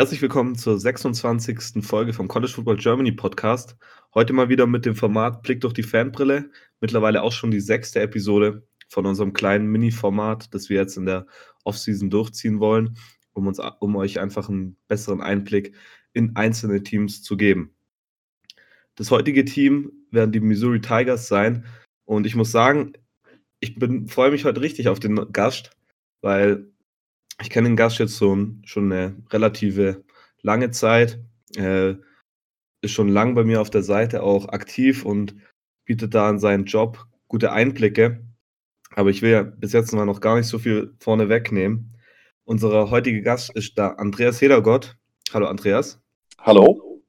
Herzlich willkommen zur 26. Folge vom College Football Germany Podcast. Heute mal wieder mit dem Format Blick durch die Fanbrille. Mittlerweile auch schon die sechste Episode von unserem kleinen Mini-Format, das wir jetzt in der Offseason durchziehen wollen, um, uns, um euch einfach einen besseren Einblick in einzelne Teams zu geben. Das heutige Team werden die Missouri Tigers sein. Und ich muss sagen, ich freue mich heute richtig auf den Gast, weil ich kenne den Gast jetzt so, schon eine relative lange Zeit. Äh, ist schon lang bei mir auf der Seite auch aktiv und bietet da an seinen Job gute Einblicke. Aber ich will ja bis jetzt mal noch gar nicht so viel vorne wegnehmen. Unser heutiger Gast ist da Andreas Hedergott. Hallo Andreas. Hallo.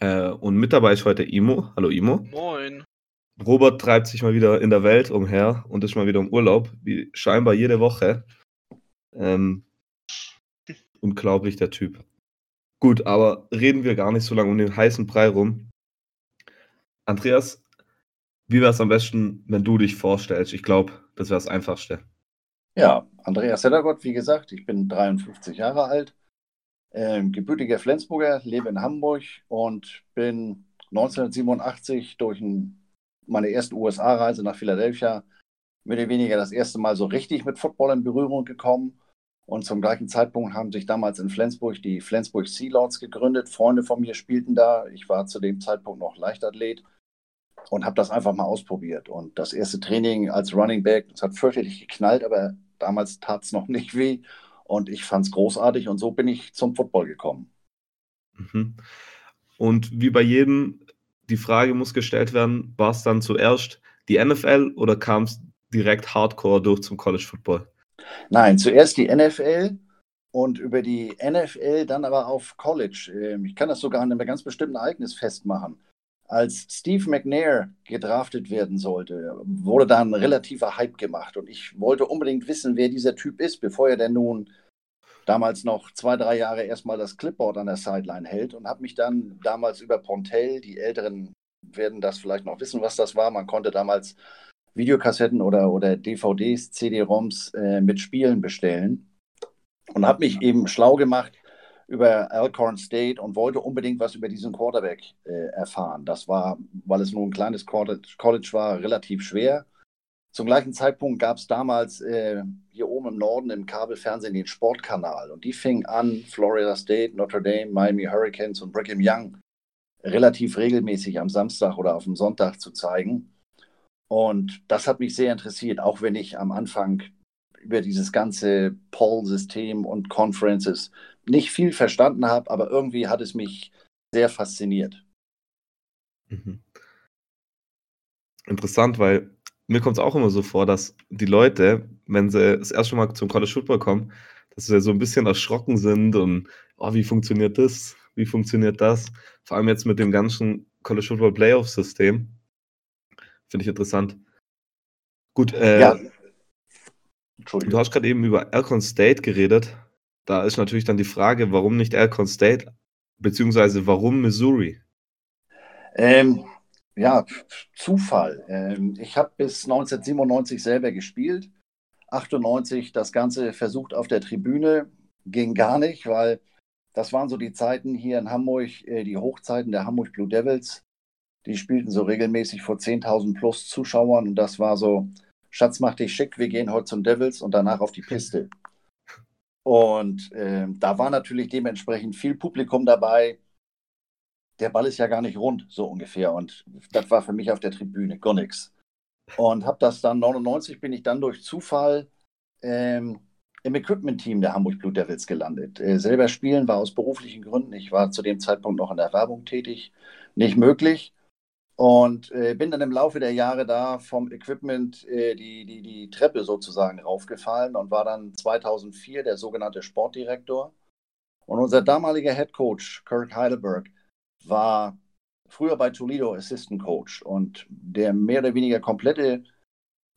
Äh, und mit dabei ist heute Imo. Hallo Imo. Moin. Robert treibt sich mal wieder in der Welt umher und ist mal wieder im Urlaub, wie scheinbar jede Woche. Ähm, unglaublich, der Typ. Gut, aber reden wir gar nicht so lange um den heißen Brei rum. Andreas, wie wäre es am besten, wenn du dich vorstellst? Ich glaube, das wäre das Einfachste. Ja, Andreas Heddergott, wie gesagt, ich bin 53 Jahre alt, äh, gebürtiger Flensburger, lebe in Hamburg und bin 1987 durch ein, meine erste USA-Reise nach Philadelphia mehr oder weniger das erste Mal so richtig mit Football in Berührung gekommen und zum gleichen Zeitpunkt haben sich damals in Flensburg die Flensburg Sea Lords gegründet. Freunde von mir spielten da. Ich war zu dem Zeitpunkt noch Leichtathlet und habe das einfach mal ausprobiert. Und das erste Training als Running Back, das hat fürchterlich geknallt, aber damals tat es noch nicht weh. Und ich fand es großartig und so bin ich zum Football gekommen. Mhm. Und wie bei jedem, die Frage muss gestellt werden, war es dann zuerst die NFL oder kam es direkt hardcore durch zum College Football? Nein, zuerst die NFL und über die NFL dann aber auf College. Ähm, ich kann das sogar an einem ganz bestimmten Ereignis festmachen. Als Steve McNair gedraftet werden sollte, wurde da ein relativer Hype gemacht. Und ich wollte unbedingt wissen, wer dieser Typ ist, bevor er denn nun damals noch zwei, drei Jahre erstmal das Clipboard an der Sideline hält und habe mich dann damals über Pontel, die Älteren werden das vielleicht noch wissen, was das war. Man konnte damals Videokassetten oder, oder DVDs, CD-ROMs äh, mit Spielen bestellen und habe mich eben schlau gemacht über Alcorn State und wollte unbedingt was über diesen Quarterback äh, erfahren. Das war, weil es nur ein kleines College war, relativ schwer. Zum gleichen Zeitpunkt gab es damals äh, hier oben im Norden im Kabelfernsehen den Sportkanal und die fing an, Florida State, Notre Dame, Miami Hurricanes und Brigham Young relativ regelmäßig am Samstag oder auf dem Sonntag zu zeigen. Und das hat mich sehr interessiert, auch wenn ich am Anfang über dieses ganze Poll-System und Conferences nicht viel verstanden habe, aber irgendwie hat es mich sehr fasziniert. Mhm. Interessant, weil mir kommt es auch immer so vor, dass die Leute, wenn sie das erste Mal zum College Football kommen, dass sie so ein bisschen erschrocken sind und oh, wie funktioniert das? Wie funktioniert das? Vor allem jetzt mit dem ganzen College Football Playoff System. Finde ich interessant. Gut, äh, ja. du hast gerade eben über Alcon State geredet. Da ist natürlich dann die Frage, warum nicht Alcon State, beziehungsweise warum Missouri? Ähm, ja, Zufall. Ähm, ich habe bis 1997 selber gespielt. 98 das Ganze versucht auf der Tribüne, ging gar nicht, weil das waren so die Zeiten hier in Hamburg, äh, die Hochzeiten der Hamburg Blue Devils. Die spielten so regelmäßig vor 10.000 plus Zuschauern und das war so, Schatz, mach dich schick, wir gehen heute zum Devils und danach auf die Piste. Und äh, da war natürlich dementsprechend viel Publikum dabei. Der Ball ist ja gar nicht rund, so ungefähr. Und das war für mich auf der Tribüne gar nichts. Und habe das dann 99 bin ich dann durch Zufall ähm, im Equipment-Team der Hamburg Blue Devils gelandet. Äh, selber spielen war aus beruflichen Gründen, ich war zu dem Zeitpunkt noch in der Werbung tätig, nicht möglich. Und äh, bin dann im Laufe der Jahre da vom Equipment äh, die, die, die Treppe sozusagen raufgefallen und war dann 2004 der sogenannte Sportdirektor. Und unser damaliger Head Coach, Kirk Heidelberg, war früher bei Toledo Assistant Coach. Und der mehr oder weniger komplette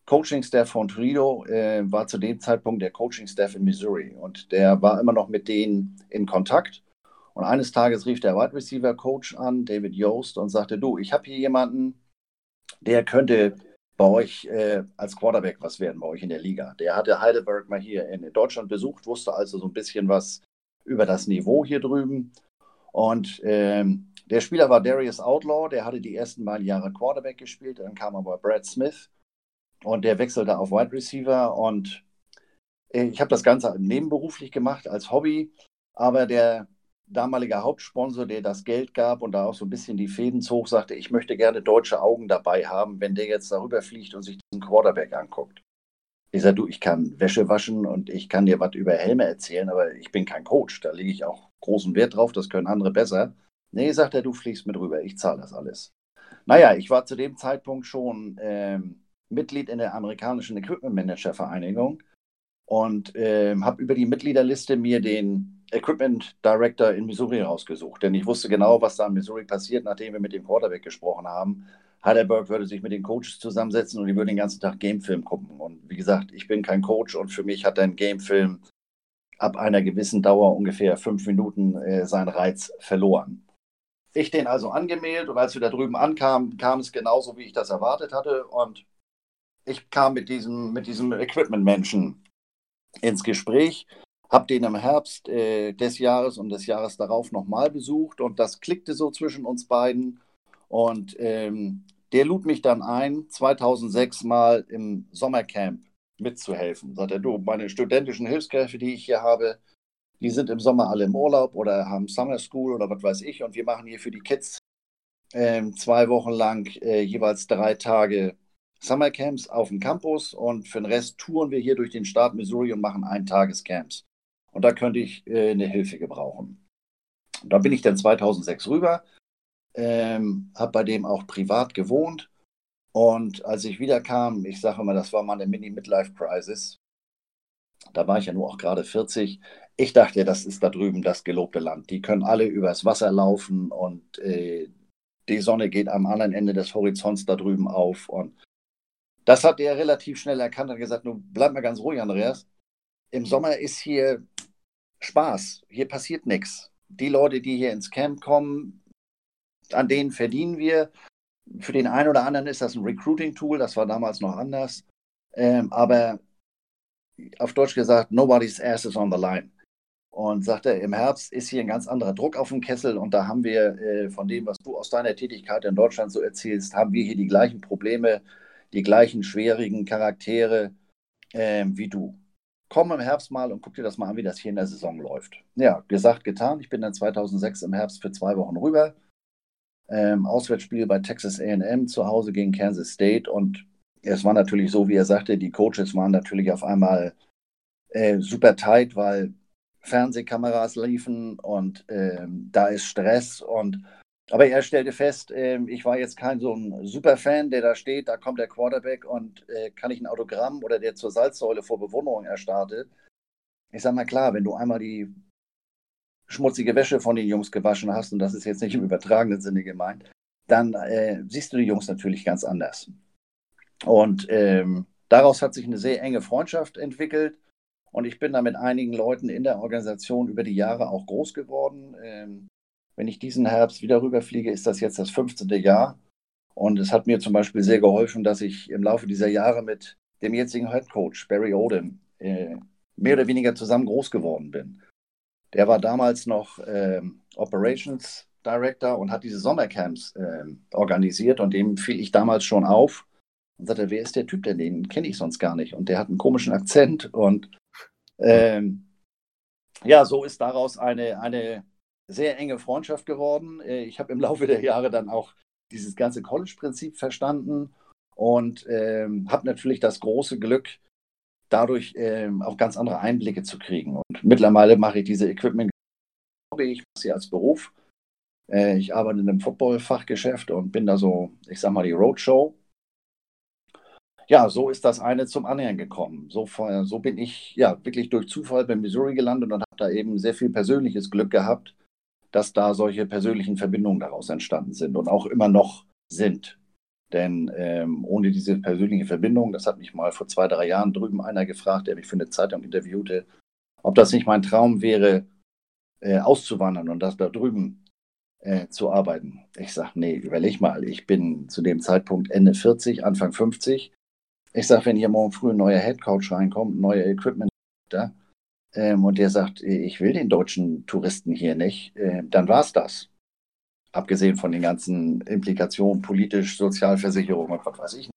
Coaching-Staff von Toledo äh, war zu dem Zeitpunkt der Coaching-Staff in Missouri. Und der war immer noch mit denen in Kontakt. Und eines Tages rief der Wide Receiver Coach an, David Yost, und sagte: Du, ich habe hier jemanden, der könnte bei euch äh, als Quarterback was werden, bei euch in der Liga. Der hatte Heidelberg mal hier in Deutschland besucht, wusste also so ein bisschen was über das Niveau hier drüben. Und ähm, der Spieler war Darius Outlaw, der hatte die ersten beiden Jahre Quarterback gespielt, dann kam aber Brad Smith und der wechselte auf Wide Receiver und äh, ich habe das Ganze nebenberuflich gemacht als Hobby, aber der damalige Hauptsponsor, der das Geld gab und da auch so ein bisschen die Fäden zog, sagte, ich möchte gerne deutsche Augen dabei haben, wenn der jetzt darüber fliegt und sich diesen Quarterback anguckt. Ich sage, du, ich kann Wäsche waschen und ich kann dir was über Helme erzählen, aber ich bin kein Coach. Da lege ich auch großen Wert drauf, das können andere besser. Nee, sagt er, du fliegst mit rüber, ich zahle das alles. Naja, ich war zu dem Zeitpunkt schon ähm, Mitglied in der amerikanischen Equipment Manager Vereinigung und ähm, habe über die Mitgliederliste mir den Equipment Director in Missouri rausgesucht. Denn ich wusste genau, was da in Missouri passiert, nachdem wir mit dem Quarterback gesprochen haben. Heidelberg würde sich mit den Coaches zusammensetzen und die würden den ganzen Tag Gamefilm gucken. Und wie gesagt, ich bin kein Coach und für mich hat ein Gamefilm ab einer gewissen Dauer, ungefähr fünf Minuten, äh, seinen Reiz verloren. Ich den also angemeldet und als wir da drüben ankamen, kam es genauso, wie ich das erwartet hatte. Und ich kam mit diesem, mit diesem Equipment-Menschen ins Gespräch, habe den im Herbst äh, des Jahres und des Jahres darauf nochmal besucht und das klickte so zwischen uns beiden. Und ähm, der lud mich dann ein, 2006 mal im Sommercamp mitzuhelfen. Sagt er, du, meine studentischen Hilfskräfte, die ich hier habe, die sind im Sommer alle im Urlaub oder haben Summer School oder was weiß ich. Und wir machen hier für die Kids äh, zwei Wochen lang äh, jeweils drei Tage Summercamps auf dem Campus und für den Rest touren wir hier durch den Staat Missouri und machen Eintagescamps. Und da könnte ich äh, eine Hilfe gebrauchen. Und da bin ich dann 2006 rüber ähm, habe bei dem auch privat gewohnt. Und als ich wiederkam, ich sage mal, das war meine Mini-Midlife-Crisis. Da war ich ja nur auch gerade 40. Ich dachte, das ist da drüben das gelobte Land. Die können alle übers Wasser laufen und äh, die Sonne geht am anderen Ende des Horizonts da drüben auf. Und das hat er relativ schnell erkannt und gesagt: Nun bleib mal ganz ruhig, Andreas. Im Sommer ist hier Spaß. Hier passiert nichts. Die Leute, die hier ins Camp kommen, an denen verdienen wir. Für den einen oder anderen ist das ein Recruiting-Tool, das war damals noch anders. Ähm, aber auf Deutsch gesagt, nobody's ass is on the line. Und sagte, im Herbst ist hier ein ganz anderer Druck auf dem Kessel und da haben wir äh, von dem, was du aus deiner Tätigkeit in Deutschland so erzählst, haben wir hier die gleichen Probleme, die gleichen schwierigen Charaktere äh, wie du. Komm im Herbst mal und guck dir das mal an, wie das hier in der Saison läuft. Ja, gesagt, getan. Ich bin dann 2006 im Herbst für zwei Wochen rüber ähm, Auswärtsspiel bei Texas AM zu Hause gegen Kansas State. Und es war natürlich so, wie er sagte, die Coaches waren natürlich auf einmal äh, super tight, weil Fernsehkameras liefen und ähm, da ist Stress. Und aber er stellte fest, äh, ich war jetzt kein so ein Superfan, der da steht, da kommt der Quarterback und äh, kann ich ein Autogramm oder der zur Salzsäule vor Bewunderung erstartet. Ich sage mal klar, wenn du einmal die schmutzige Wäsche von den Jungs gewaschen hast, und das ist jetzt nicht im übertragenen Sinne gemeint, dann äh, siehst du die Jungs natürlich ganz anders. Und ähm, daraus hat sich eine sehr enge Freundschaft entwickelt. Und ich bin da mit einigen Leuten in der Organisation über die Jahre auch groß geworden. Ähm, wenn ich diesen Herbst wieder rüberfliege, ist das jetzt das 15. Jahr. Und es hat mir zum Beispiel sehr geholfen, dass ich im Laufe dieser Jahre mit dem jetzigen Head Coach Barry Odin äh, mehr oder weniger zusammen groß geworden bin. Der war damals noch ähm, Operations Director und hat diese Sommercamps ähm, organisiert und dem fiel ich damals schon auf und sagte, wer ist der Typ denn? Den kenne ich sonst gar nicht. Und der hat einen komischen Akzent und ähm, ja, so ist daraus eine, eine sehr enge Freundschaft geworden. Äh, ich habe im Laufe der Jahre dann auch dieses ganze College-Prinzip verstanden und ähm, habe natürlich das große Glück, dadurch ähm, auch ganz andere Einblicke zu kriegen. Und mittlerweile mache ich diese Equipment, ich mache sie als Beruf. Äh, ich arbeite in einem Football-Fachgeschäft und bin da so, ich sag mal, die Roadshow. Ja, so ist das eine zum anderen gekommen. So, so bin ich ja wirklich durch Zufall bei Missouri gelandet und habe da eben sehr viel persönliches Glück gehabt, dass da solche persönlichen Verbindungen daraus entstanden sind und auch immer noch sind. Denn ähm, ohne diese persönliche Verbindung, das hat mich mal vor zwei, drei Jahren drüben einer gefragt, der mich für eine Zeitung interviewte, ob das nicht mein Traum wäre, äh, auszuwandern und das da drüben äh, zu arbeiten. Ich sage, nee, überleg mal, ich bin zu dem Zeitpunkt Ende 40, Anfang 50. Ich sage, wenn hier morgen früh ein neuer Headcoach reinkommt, neuer Equipment, da, ähm, und der sagt, ich will den deutschen Touristen hier nicht, äh, dann war es das. Abgesehen von den ganzen Implikationen, politisch, Sozialversicherung und was weiß ich.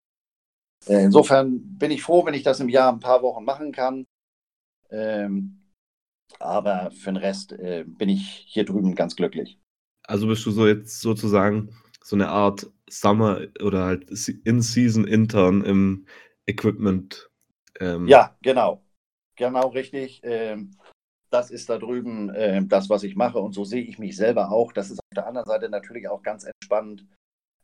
Äh, insofern bin ich froh, wenn ich das im Jahr ein paar Wochen machen kann. Ähm, aber für den Rest äh, bin ich hier drüben ganz glücklich. Also bist du so jetzt sozusagen so eine Art Summer oder halt In-Season-Intern im Equipment. Ähm. Ja, genau. Genau richtig. Ähm, das ist da drüben äh, das, was ich mache und so sehe ich mich selber auch. Das ist auf der anderen Seite natürlich auch ganz entspannt.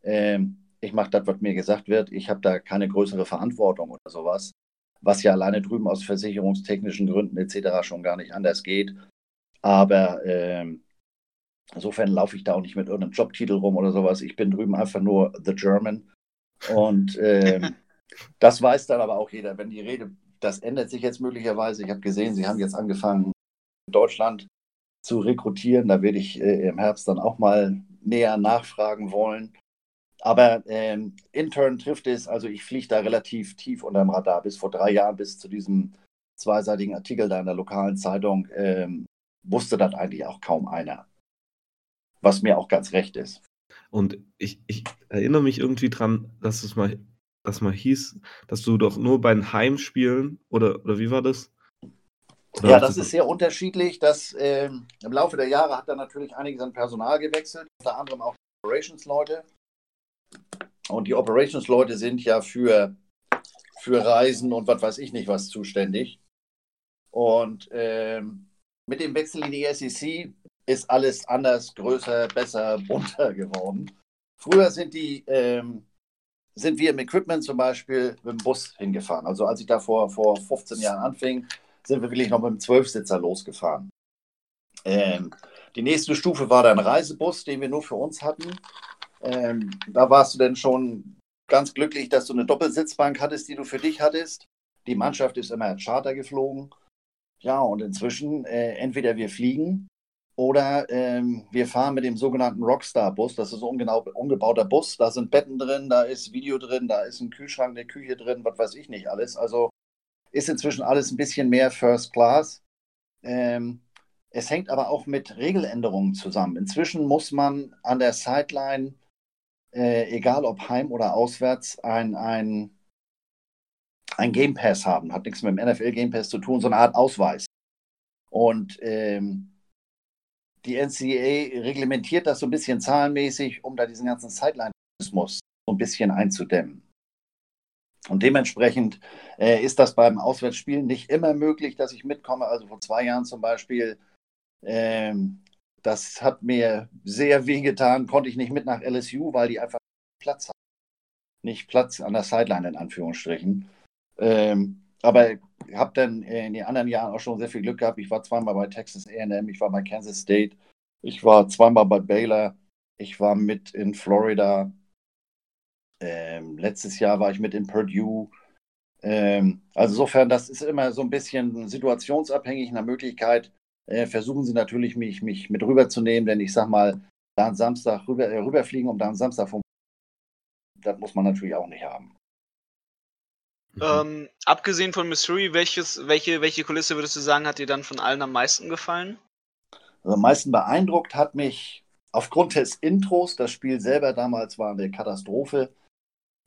Ähm, ich mache das, was mir gesagt wird. Ich habe da keine größere Verantwortung oder sowas was ja alleine drüben aus versicherungstechnischen Gründen etc. schon gar nicht anders geht. Aber ähm, insofern laufe ich da auch nicht mit irgendeinem Jobtitel rum oder sowas. Ich bin drüben einfach nur The German. Und ähm, das weiß dann aber auch jeder. Wenn die Rede, das ändert sich jetzt möglicherweise. Ich habe gesehen, Sie haben jetzt angefangen, Deutschland zu rekrutieren. Da werde ich äh, im Herbst dann auch mal näher nachfragen wollen. Aber ähm, intern trifft es, also ich fliege da relativ tief unterm Radar. Bis vor drei Jahren, bis zu diesem zweiseitigen Artikel da in der lokalen Zeitung, ähm, wusste das eigentlich auch kaum einer. Was mir auch ganz recht ist. Und ich, ich erinnere mich irgendwie dran, dass es mal, dass mal hieß, dass du doch nur bei den Heimspielen oder, oder wie war das? Oder ja, das ist sehr unterschiedlich. Das, ähm, Im Laufe der Jahre hat da natürlich einiges an Personal gewechselt, unter anderem auch Operations-Leute. Und die Operations-Leute sind ja für, für Reisen und was weiß ich nicht was zuständig. Und ähm, mit dem Wechsel in die SEC ist alles anders, größer, besser, bunter geworden. Früher sind die, ähm, sind wir im Equipment zum Beispiel mit dem Bus hingefahren. Also als ich da vor, vor 15 Jahren anfing, sind wir wirklich noch mit dem Zwölfsitzer losgefahren. Ähm, die nächste Stufe war dann Reisebus, den wir nur für uns hatten. Ähm, da warst du denn schon ganz glücklich, dass du eine Doppelsitzbank hattest, die du für dich hattest. Die Mannschaft ist immer Charter geflogen. Ja, und inzwischen äh, entweder wir fliegen oder ähm, wir fahren mit dem sogenannten Rockstar-Bus. Das ist ein ungenau, umgebauter Bus. Da sind Betten drin, da ist Video drin, da ist ein Kühlschrank der Küche drin, was weiß ich nicht alles. Also ist inzwischen alles ein bisschen mehr First Class. Ähm, es hängt aber auch mit Regeländerungen zusammen. Inzwischen muss man an der Sideline äh, egal ob heim oder auswärts, ein, ein, ein Game Pass haben. Hat nichts mit dem NFL Game Pass zu tun, so eine Art Ausweis. Und ähm, die NCAA reglementiert das so ein bisschen zahlenmäßig, um da diesen ganzen Sideline-Tourismus so ein bisschen einzudämmen. Und dementsprechend äh, ist das beim Auswärtsspielen nicht immer möglich, dass ich mitkomme. Also vor zwei Jahren zum Beispiel ähm, das hat mir sehr wehgetan, konnte ich nicht mit nach LSU, weil die einfach Platz haben. Nicht Platz an der Sideline in Anführungsstrichen. Ähm, aber ich habe dann in den anderen Jahren auch schon sehr viel Glück gehabt. Ich war zweimal bei Texas AM, ich war bei Kansas State, ich war zweimal bei Baylor, ich war mit in Florida. Ähm, letztes Jahr war ich mit in Purdue. Ähm, also insofern, das ist immer so ein bisschen situationsabhängig nach Möglichkeit äh, versuchen sie natürlich, mich, mich mit rüberzunehmen, denn ich sag mal, da am Samstag rüber, äh, rüberfliegen, um da am Samstag vom. Das muss man natürlich auch nicht haben. Mhm. Ähm, abgesehen von Missouri, welches, welche, welche Kulisse würdest du sagen, hat dir dann von allen am meisten gefallen? Also am meisten beeindruckt hat mich aufgrund des Intros, das Spiel selber damals war eine Katastrophe,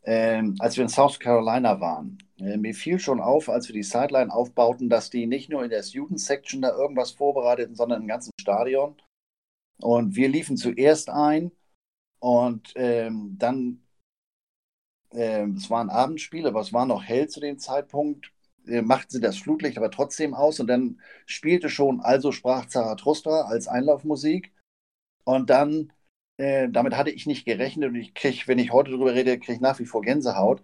ähm, als wir in South Carolina waren. Äh, mir fiel schon auf, als wir die Sideline aufbauten, dass die nicht nur in der Student Section da irgendwas vorbereiteten, sondern im ganzen Stadion. Und wir liefen zuerst ein und ähm, dann, äh, es war ein Abendspiel, aber es war noch hell zu dem Zeitpunkt, äh, machten sie das Flutlicht aber trotzdem aus und dann spielte schon Also sprach Zarathustra als Einlaufmusik. Und dann, äh, damit hatte ich nicht gerechnet und ich kriege, wenn ich heute darüber rede, kriege ich nach wie vor Gänsehaut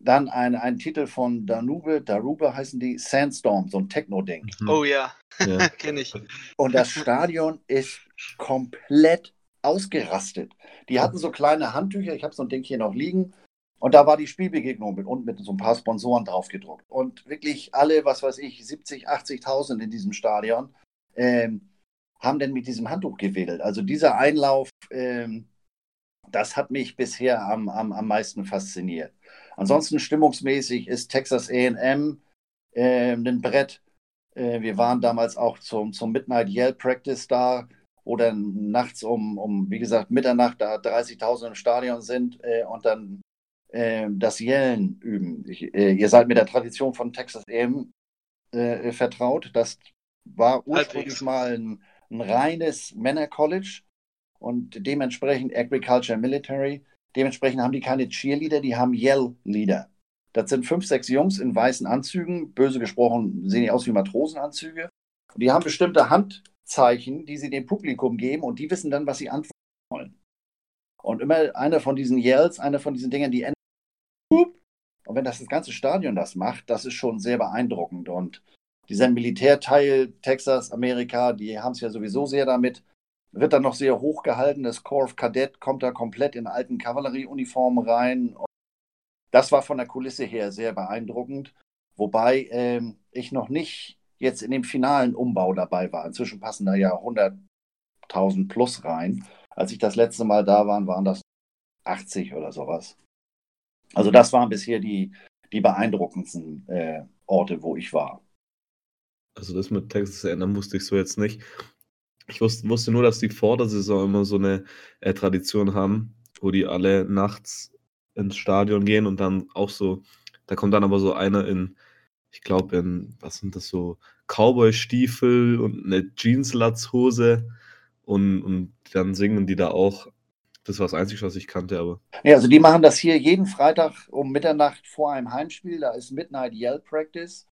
dann ein, ein Titel von Danube, Darube heißen die, Sandstorm, so ein Techno-Ding. Mhm. Oh ja, ja. kenne ich. Und das Stadion ist komplett ausgerastet. Die hatten so kleine Handtücher, ich habe so ein Ding hier noch liegen. Und da war die Spielbegegnung mit und mit so ein paar Sponsoren drauf gedruckt. Und wirklich alle, was weiß ich, 70, 80.000 in diesem Stadion, ähm, haben denn mit diesem Handtuch gewedelt. Also dieser Einlauf, ähm, das hat mich bisher am, am, am meisten fasziniert. Ansonsten stimmungsmäßig ist Texas AM äh, ein Brett. Äh, wir waren damals auch zum, zum Midnight Yell Practice da, wo dann nachts um, um wie gesagt, Mitternacht da 30.000 im Stadion sind äh, und dann äh, das Yellen üben. Ich, äh, ihr seid mit der Tradition von Texas AM äh, vertraut. Das war ursprünglich mal ein, ein reines Männer-College und dementsprechend Agriculture Military. Dementsprechend haben die keine Cheerleader, die haben Yell-Leader. Das sind fünf, sechs Jungs in weißen Anzügen. Böse gesprochen sehen die aus wie Matrosenanzüge. Und die haben bestimmte Handzeichen, die sie dem Publikum geben und die wissen dann, was sie antworten wollen. Und immer einer von diesen Yells, einer von diesen Dingen, die. Und wenn das, das ganze Stadion das macht, das ist schon sehr beeindruckend. Und dieser Militärteil Texas, Amerika, die haben es ja sowieso sehr damit. Wird dann noch sehr hoch gehalten. Das Corps of Cadet kommt da komplett in alten Kavallerieuniformen rein. Das war von der Kulisse her sehr beeindruckend. Wobei ähm, ich noch nicht jetzt in dem finalen Umbau dabei war. Inzwischen passen da ja 100.000 plus rein. Als ich das letzte Mal da war, waren das 80 oder sowas. Also das waren bisher die, die beeindruckendsten äh, Orte, wo ich war. Also das mit Texas erinnern musste ich so jetzt nicht. Ich wusste, wusste nur, dass die vor der Saison immer so eine äh, Tradition haben, wo die alle nachts ins Stadion gehen und dann auch so, da kommt dann aber so einer in, ich glaube in, was sind das so, Cowboy-Stiefel und eine Jeans-Latzhose und, und dann singen die da auch. Das war das Einzige, was ich kannte, aber. Ja, also die machen das hier jeden Freitag um Mitternacht vor einem Heimspiel. Da ist Midnight Yell Practice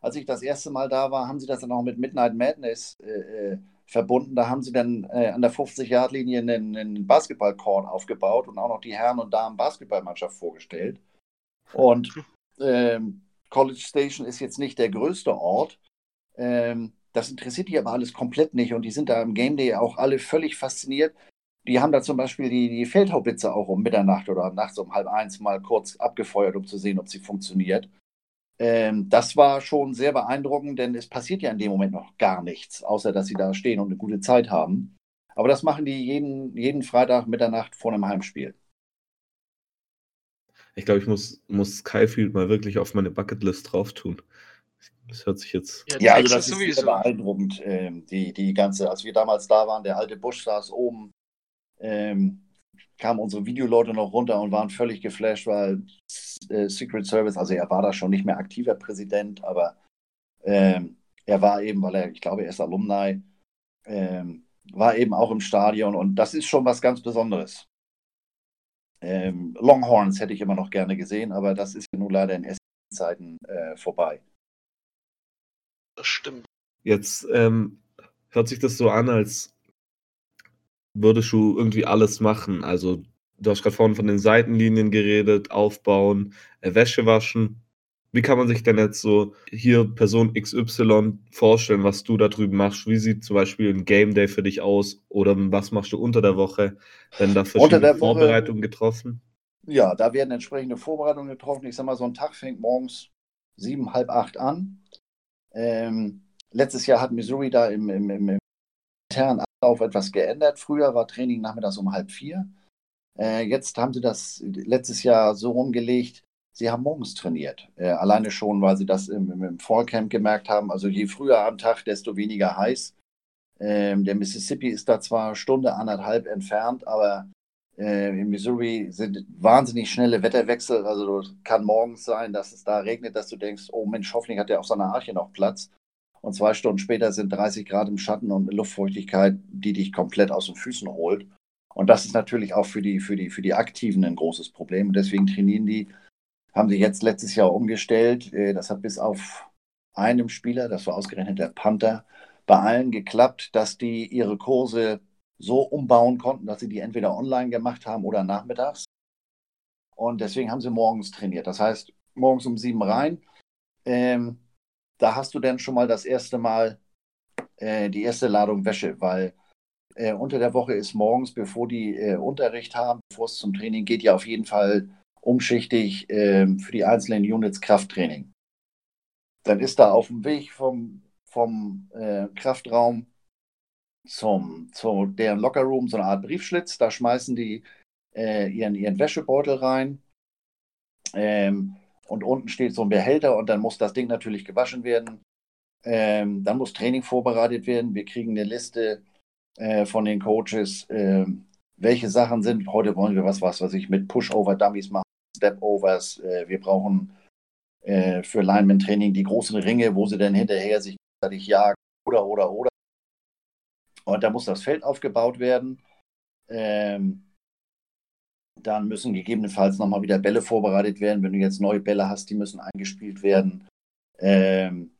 als ich das erste Mal da war, haben sie das dann auch mit Midnight Madness äh, äh verbunden. Da haben sie dann äh, an der 50-Yard-Linie einen, einen Basketballkorn aufgebaut und auch noch die Herren- und Damen-Basketballmannschaft vorgestellt. Und ähm, College Station ist jetzt nicht der größte Ort. Ähm, das interessiert die aber alles komplett nicht und die sind da im Game Day auch alle völlig fasziniert. Die haben da zum Beispiel die, die Feldhaubitze auch um Mitternacht oder nachts um halb eins mal kurz abgefeuert, um zu sehen, ob sie funktioniert. Ähm, das war schon sehr beeindruckend, denn es passiert ja in dem Moment noch gar nichts, außer dass sie da stehen und eine gute Zeit haben. Aber das machen die jeden, jeden Freitag Mitternacht vor einem Heimspiel. Ich glaube, ich muss, muss Skyfield mal wirklich auf meine Bucketlist drauf tun. Das hört sich jetzt. Ja, ja also das ist sowieso. beeindruckend. Ähm, die, die ganze, als wir damals da waren, der alte Busch saß oben. Ähm, kamen unsere Videoleute noch runter und waren völlig geflasht, weil äh, Secret Service, also er war da schon nicht mehr aktiver Präsident, aber ähm, er war eben, weil er, ich glaube, er ist Alumni, ähm, war eben auch im Stadion und das ist schon was ganz Besonderes. Ähm, Longhorns hätte ich immer noch gerne gesehen, aber das ist ja nun leider in SEC-Zeiten äh, vorbei. Das stimmt. Jetzt ähm, hört sich das so an, als würdest du irgendwie alles machen. Also, du hast gerade vorhin von den Seitenlinien geredet, aufbauen, äh, Wäsche waschen. Wie kann man sich denn jetzt so hier Person XY vorstellen, was du da drüben machst? Wie sieht zum Beispiel ein Game Day für dich aus? Oder was machst du unter der Woche? Wenn da verschiedene Vorbereitungen getroffen? Ja, da werden entsprechende Vorbereitungen getroffen. Ich sag mal, so ein Tag fängt morgens sieben, halb acht an. Ähm, letztes Jahr hat Missouri da im, im, im internen Ablauf etwas geändert. Früher war Training nachmittags um halb vier. Äh, jetzt haben sie das letztes Jahr so rumgelegt, sie haben morgens trainiert. Äh, alleine schon, weil sie das im, im, Fallcamp gemerkt haben. Also je früher am Tag, desto weniger heiß. Ähm, der Mississippi ist da zwar Stunde, anderthalb entfernt, aber äh, in Missouri sind wahnsinnig schnelle Wetterwechsel. Also kann morgens sein, dass es da regnet, dass du denkst, oh Mensch, hoffentlich hat der auf seiner Arche noch Platz. Und zwei Stunden später sind 30 Grad im Schatten und Luftfeuchtigkeit, die dich komplett aus den Füßen holt. Und das ist natürlich auch für die, für die, für die Aktiven ein großes Problem. Und deswegen trainieren die, haben sie jetzt letztes Jahr umgestellt. Äh, das hat bis auf einem Spieler, das war ausgerechnet der Panther, bei allen geklappt, dass die ihre Kurse so umbauen konnten, dass sie die entweder online gemacht haben oder nachmittags. Und deswegen haben sie morgens trainiert. Das heißt, morgens um sieben rein. Ähm, da hast du dann schon mal das erste Mal äh, die erste Ladung Wäsche, weil äh, unter der Woche ist morgens, bevor die äh, Unterricht haben, bevor es zum Training geht, ja auf jeden Fall umschichtig ähm, für die einzelnen Units Krafttraining. Dann ist da auf dem Weg vom, vom äh, Kraftraum zum, zu deren Lockerroom so eine Art Briefschlitz. Da schmeißen die äh, ihren, ihren Wäschebeutel rein. Ähm, und unten steht so ein Behälter und dann muss das Ding natürlich gewaschen werden. Ähm, dann muss Training vorbereitet werden. Wir kriegen eine Liste äh, von den Coaches, äh, welche Sachen sind. Heute wollen wir was, was, was ich mit Pushover-Dummies machen, Step-Overs. Äh, wir brauchen äh, für Lineman-Training die großen Ringe, wo sie dann hinterher sich jagen oder, oder, oder. Und da muss das Feld aufgebaut werden. Ähm, dann müssen gegebenenfalls nochmal wieder Bälle vorbereitet werden. Wenn du jetzt neue Bälle hast, die müssen eingespielt werden. Ähm,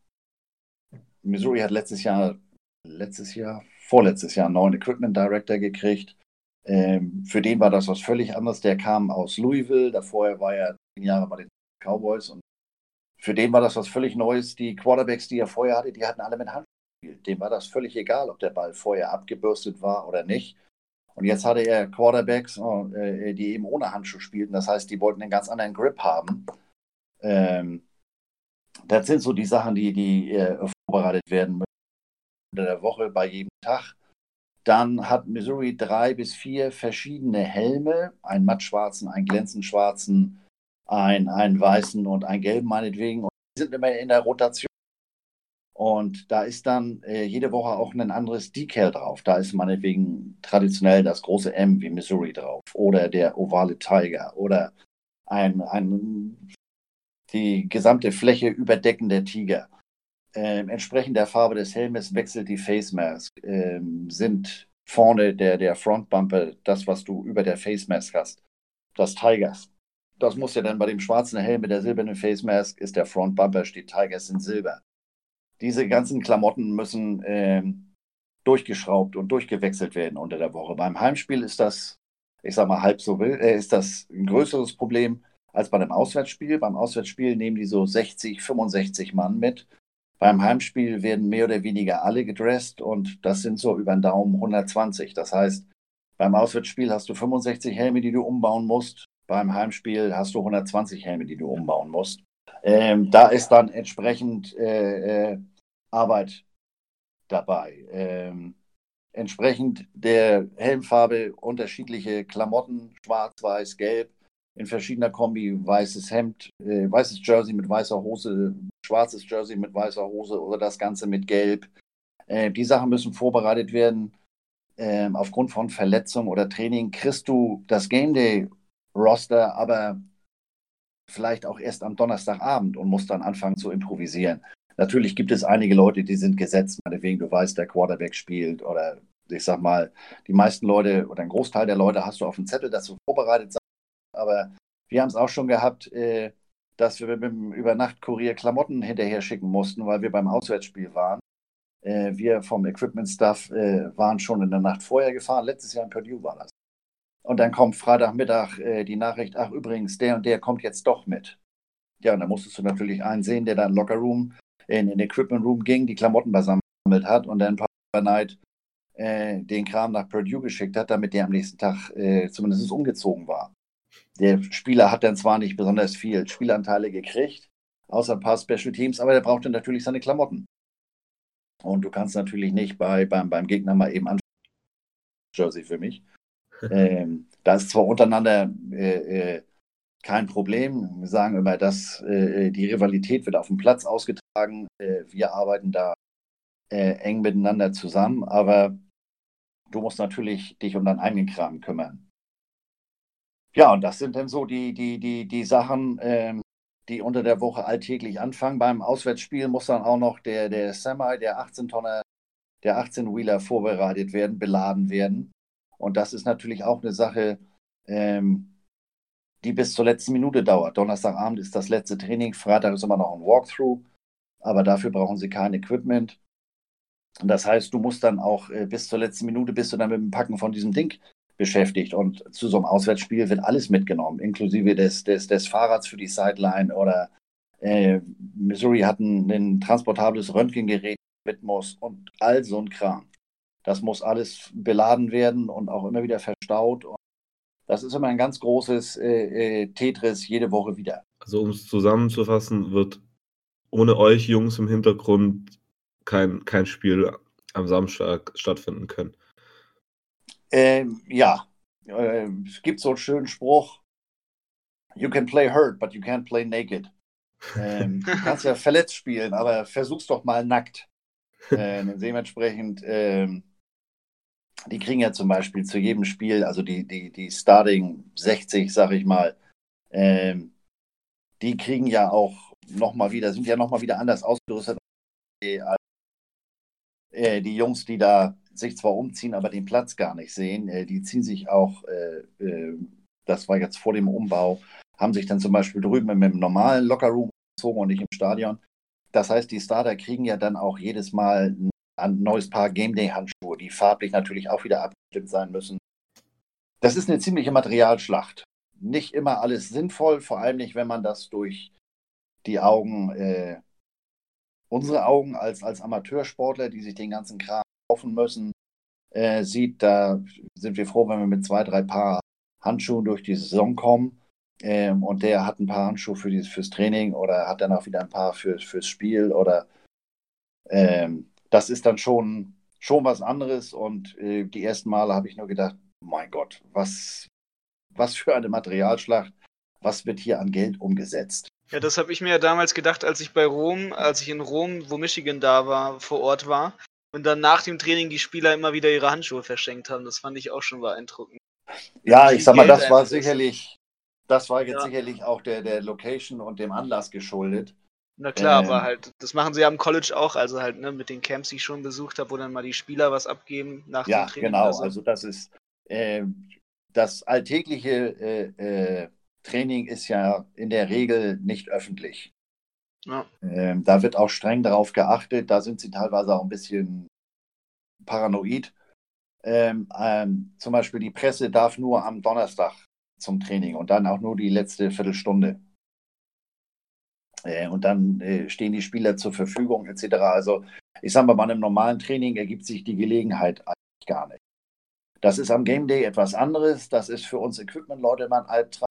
Missouri hat letztes Jahr, letztes Jahr, vorletztes Jahr einen neuen Equipment Director gekriegt. Ähm, für den war das was völlig anderes. Der kam aus Louisville, davor war er zehn Jahre bei den Cowboys und für den war das was völlig Neues. Die Quarterbacks, die er vorher hatte, die hatten alle mit Hand gespielt. Dem war das völlig egal, ob der Ball vorher abgebürstet war oder nicht. Und jetzt hatte er Quarterbacks, äh, die eben ohne Handschuh spielten. Das heißt, die wollten einen ganz anderen Grip haben. Ähm, das sind so die Sachen, die, die äh, vorbereitet werden müssen unter der Woche bei jedem Tag. Dann hat Missouri drei bis vier verschiedene Helme, einen mattschwarzen, einen glänzend schwarzen, einen, einen weißen und einen gelben meinetwegen. Und die sind immer in der Rotation. Und da ist dann äh, jede Woche auch ein anderes Decal drauf. Da ist meinetwegen traditionell das große M wie Missouri drauf oder der ovale Tiger oder ein, ein die gesamte Fläche überdeckender Tiger. Ähm, entsprechend der Farbe des Helmes wechselt die Face Mask. Ähm, sind vorne der, der Front Bumper das, was du über der Face Mask hast, das Tigers. Das muss ja dann bei dem schwarzen Helm mit der silbernen Face Mask ist der Front Bumper, steht Tigers in Silber diese ganzen Klamotten müssen äh, durchgeschraubt und durchgewechselt werden unter der Woche. Beim Heimspiel ist das, ich sag mal, halb so wild, äh, ist das ein größeres Problem als bei einem Auswärtsspiel. Beim Auswärtsspiel nehmen die so 60, 65 Mann mit. Beim Heimspiel werden mehr oder weniger alle gedresst und das sind so über den Daumen 120. Das heißt, beim Auswärtsspiel hast du 65 Helme, die du umbauen musst. Beim Heimspiel hast du 120 Helme, die du umbauen musst. Ähm, da ist dann entsprechend äh, äh, Arbeit dabei. Ähm, entsprechend der Helmfarbe unterschiedliche Klamotten, schwarz, weiß, gelb, in verschiedener Kombi, weißes Hemd, äh, weißes Jersey mit weißer Hose, schwarzes Jersey mit weißer Hose oder das Ganze mit Gelb. Äh, die Sachen müssen vorbereitet werden. Ähm, aufgrund von Verletzung oder Training kriegst du das Game Day Roster, aber vielleicht auch erst am Donnerstagabend und musst dann anfangen zu improvisieren. Natürlich gibt es einige Leute, die sind gesetzt, meinetwegen, du weißt, der Quarterback spielt oder ich sag mal, die meisten Leute oder ein Großteil der Leute hast du auf dem Zettel, dass du vorbereitet sein. Aber wir haben es auch schon gehabt, äh, dass wir mit dem Übernachtkurier Klamotten hinterher schicken mussten, weil wir beim Auswärtsspiel waren. Äh, wir vom Equipment-Staff äh, waren schon in der Nacht vorher gefahren. Letztes Jahr in Purdue war das. Und dann kommt Freitagmittag äh, die Nachricht, ach übrigens, der und der kommt jetzt doch mit. Ja, und da musstest du natürlich einen sehen, der dann Locker Room in den Equipment Room ging, die Klamotten beisammen hat und dann Papa Night äh, den Kram nach Purdue geschickt hat, damit der am nächsten Tag äh, zumindest umgezogen war. Der Spieler hat dann zwar nicht besonders viel Spielanteile gekriegt, außer ein paar Special Teams, aber der brauchte natürlich seine Klamotten. Und du kannst natürlich nicht bei, beim, beim Gegner mal eben anfangen. Jersey für mich. ähm, da ist zwar untereinander äh, äh, kein Problem. Wir sagen immer, dass äh, die Rivalität wird auf dem Platz ausgetragen. Äh, wir arbeiten da äh, eng miteinander zusammen, aber du musst natürlich dich um deinen eigenen Kram kümmern. Ja, und das sind dann so die, die, die, die Sachen, ähm, die unter der Woche alltäglich anfangen. Beim Auswärtsspiel muss dann auch noch der, der Semi, der 18-Tonner, der 18-Wheeler vorbereitet werden, beladen werden. Und das ist natürlich auch eine Sache, ähm, die bis zur letzten Minute dauert. Donnerstagabend ist das letzte Training, Freitag ist immer noch ein Walkthrough, aber dafür brauchen sie kein Equipment. Das heißt, du musst dann auch äh, bis zur letzten Minute bist du dann mit dem Packen von diesem Ding beschäftigt. Und zu so einem Auswärtsspiel wird alles mitgenommen, inklusive des, des, des Fahrrads für die Sideline oder äh, Missouri hat ein, ein transportables Röntgengerät mit muss und all so ein Kram. Das muss alles beladen werden und auch immer wieder verstaut. Und das ist immer ein ganz großes äh, äh, Tetris jede Woche wieder. Also um es zusammenzufassen, wird ohne euch Jungs im Hintergrund kein, kein Spiel am Samstag stattfinden können. Ähm, ja, äh, es gibt so einen schönen Spruch, You can play hurt, but you can't play naked. Ähm, du kannst ja verletzt spielen, aber versuch's doch mal nackt. Äh, dementsprechend, ähm, die kriegen ja zum Beispiel zu jedem Spiel, also die, die, die Starting 60, sag ich mal, ähm, die kriegen ja auch nochmal wieder, sind ja nochmal wieder anders ausgerüstet als äh, die Jungs, die da sich zwar umziehen, aber den Platz gar nicht sehen. Äh, die ziehen sich auch, äh, äh, das war jetzt vor dem Umbau, haben sich dann zum Beispiel drüben mit dem normalen Lockerroom gezogen und nicht im Stadion. Das heißt, die Starter kriegen ja dann auch jedes Mal ein neues Paar Game Day Handschuhe, die farblich natürlich auch wieder abgestimmt sein müssen. Das ist eine ziemliche Materialschlacht. Nicht immer alles sinnvoll, vor allem nicht, wenn man das durch die Augen, äh, unsere Augen als, als Amateursportler, die sich den ganzen Kram kaufen müssen, äh, sieht. Da sind wir froh, wenn wir mit zwei, drei Paar Handschuhen durch die Saison kommen. Ähm, und der hat ein paar Handschuhe für die, fürs Training oder hat dann auch wieder ein paar für, fürs Spiel oder ähm, das ist dann schon, schon was anderes. Und äh, die ersten Male habe ich nur gedacht, mein Gott, was, was für eine Materialschlacht, was wird hier an Geld umgesetzt? Ja, das habe ich mir ja damals gedacht, als ich bei Rom, als ich in Rom, wo Michigan da war, vor Ort war und dann nach dem Training die Spieler immer wieder ihre Handschuhe verschenkt haben. Das fand ich auch schon beeindruckend. Ja, ich sag mal, das war sicherlich, das war jetzt ja. sicherlich auch der, der Location und dem Anlass geschuldet. Na klar, ähm, aber halt, das machen sie ja am College auch, also halt ne, mit den Camps, die ich schon besucht habe, wo dann mal die Spieler was abgeben nach ja, dem Training. Ja, genau, also. also das ist äh, das alltägliche äh, äh, Training ist ja in der Regel nicht öffentlich. Ja. Ähm, da wird auch streng darauf geachtet, da sind sie teilweise auch ein bisschen paranoid. Ähm, ähm, zum Beispiel die Presse darf nur am Donnerstag zum Training und dann auch nur die letzte Viertelstunde. Äh, und dann äh, stehen die Spieler zur Verfügung etc. Also ich sage mal, bei einem normalen Training ergibt sich die Gelegenheit eigentlich gar nicht. Das ist am Game Day etwas anderes. Das ist für uns Equipment-Leute mal ein Albtraum.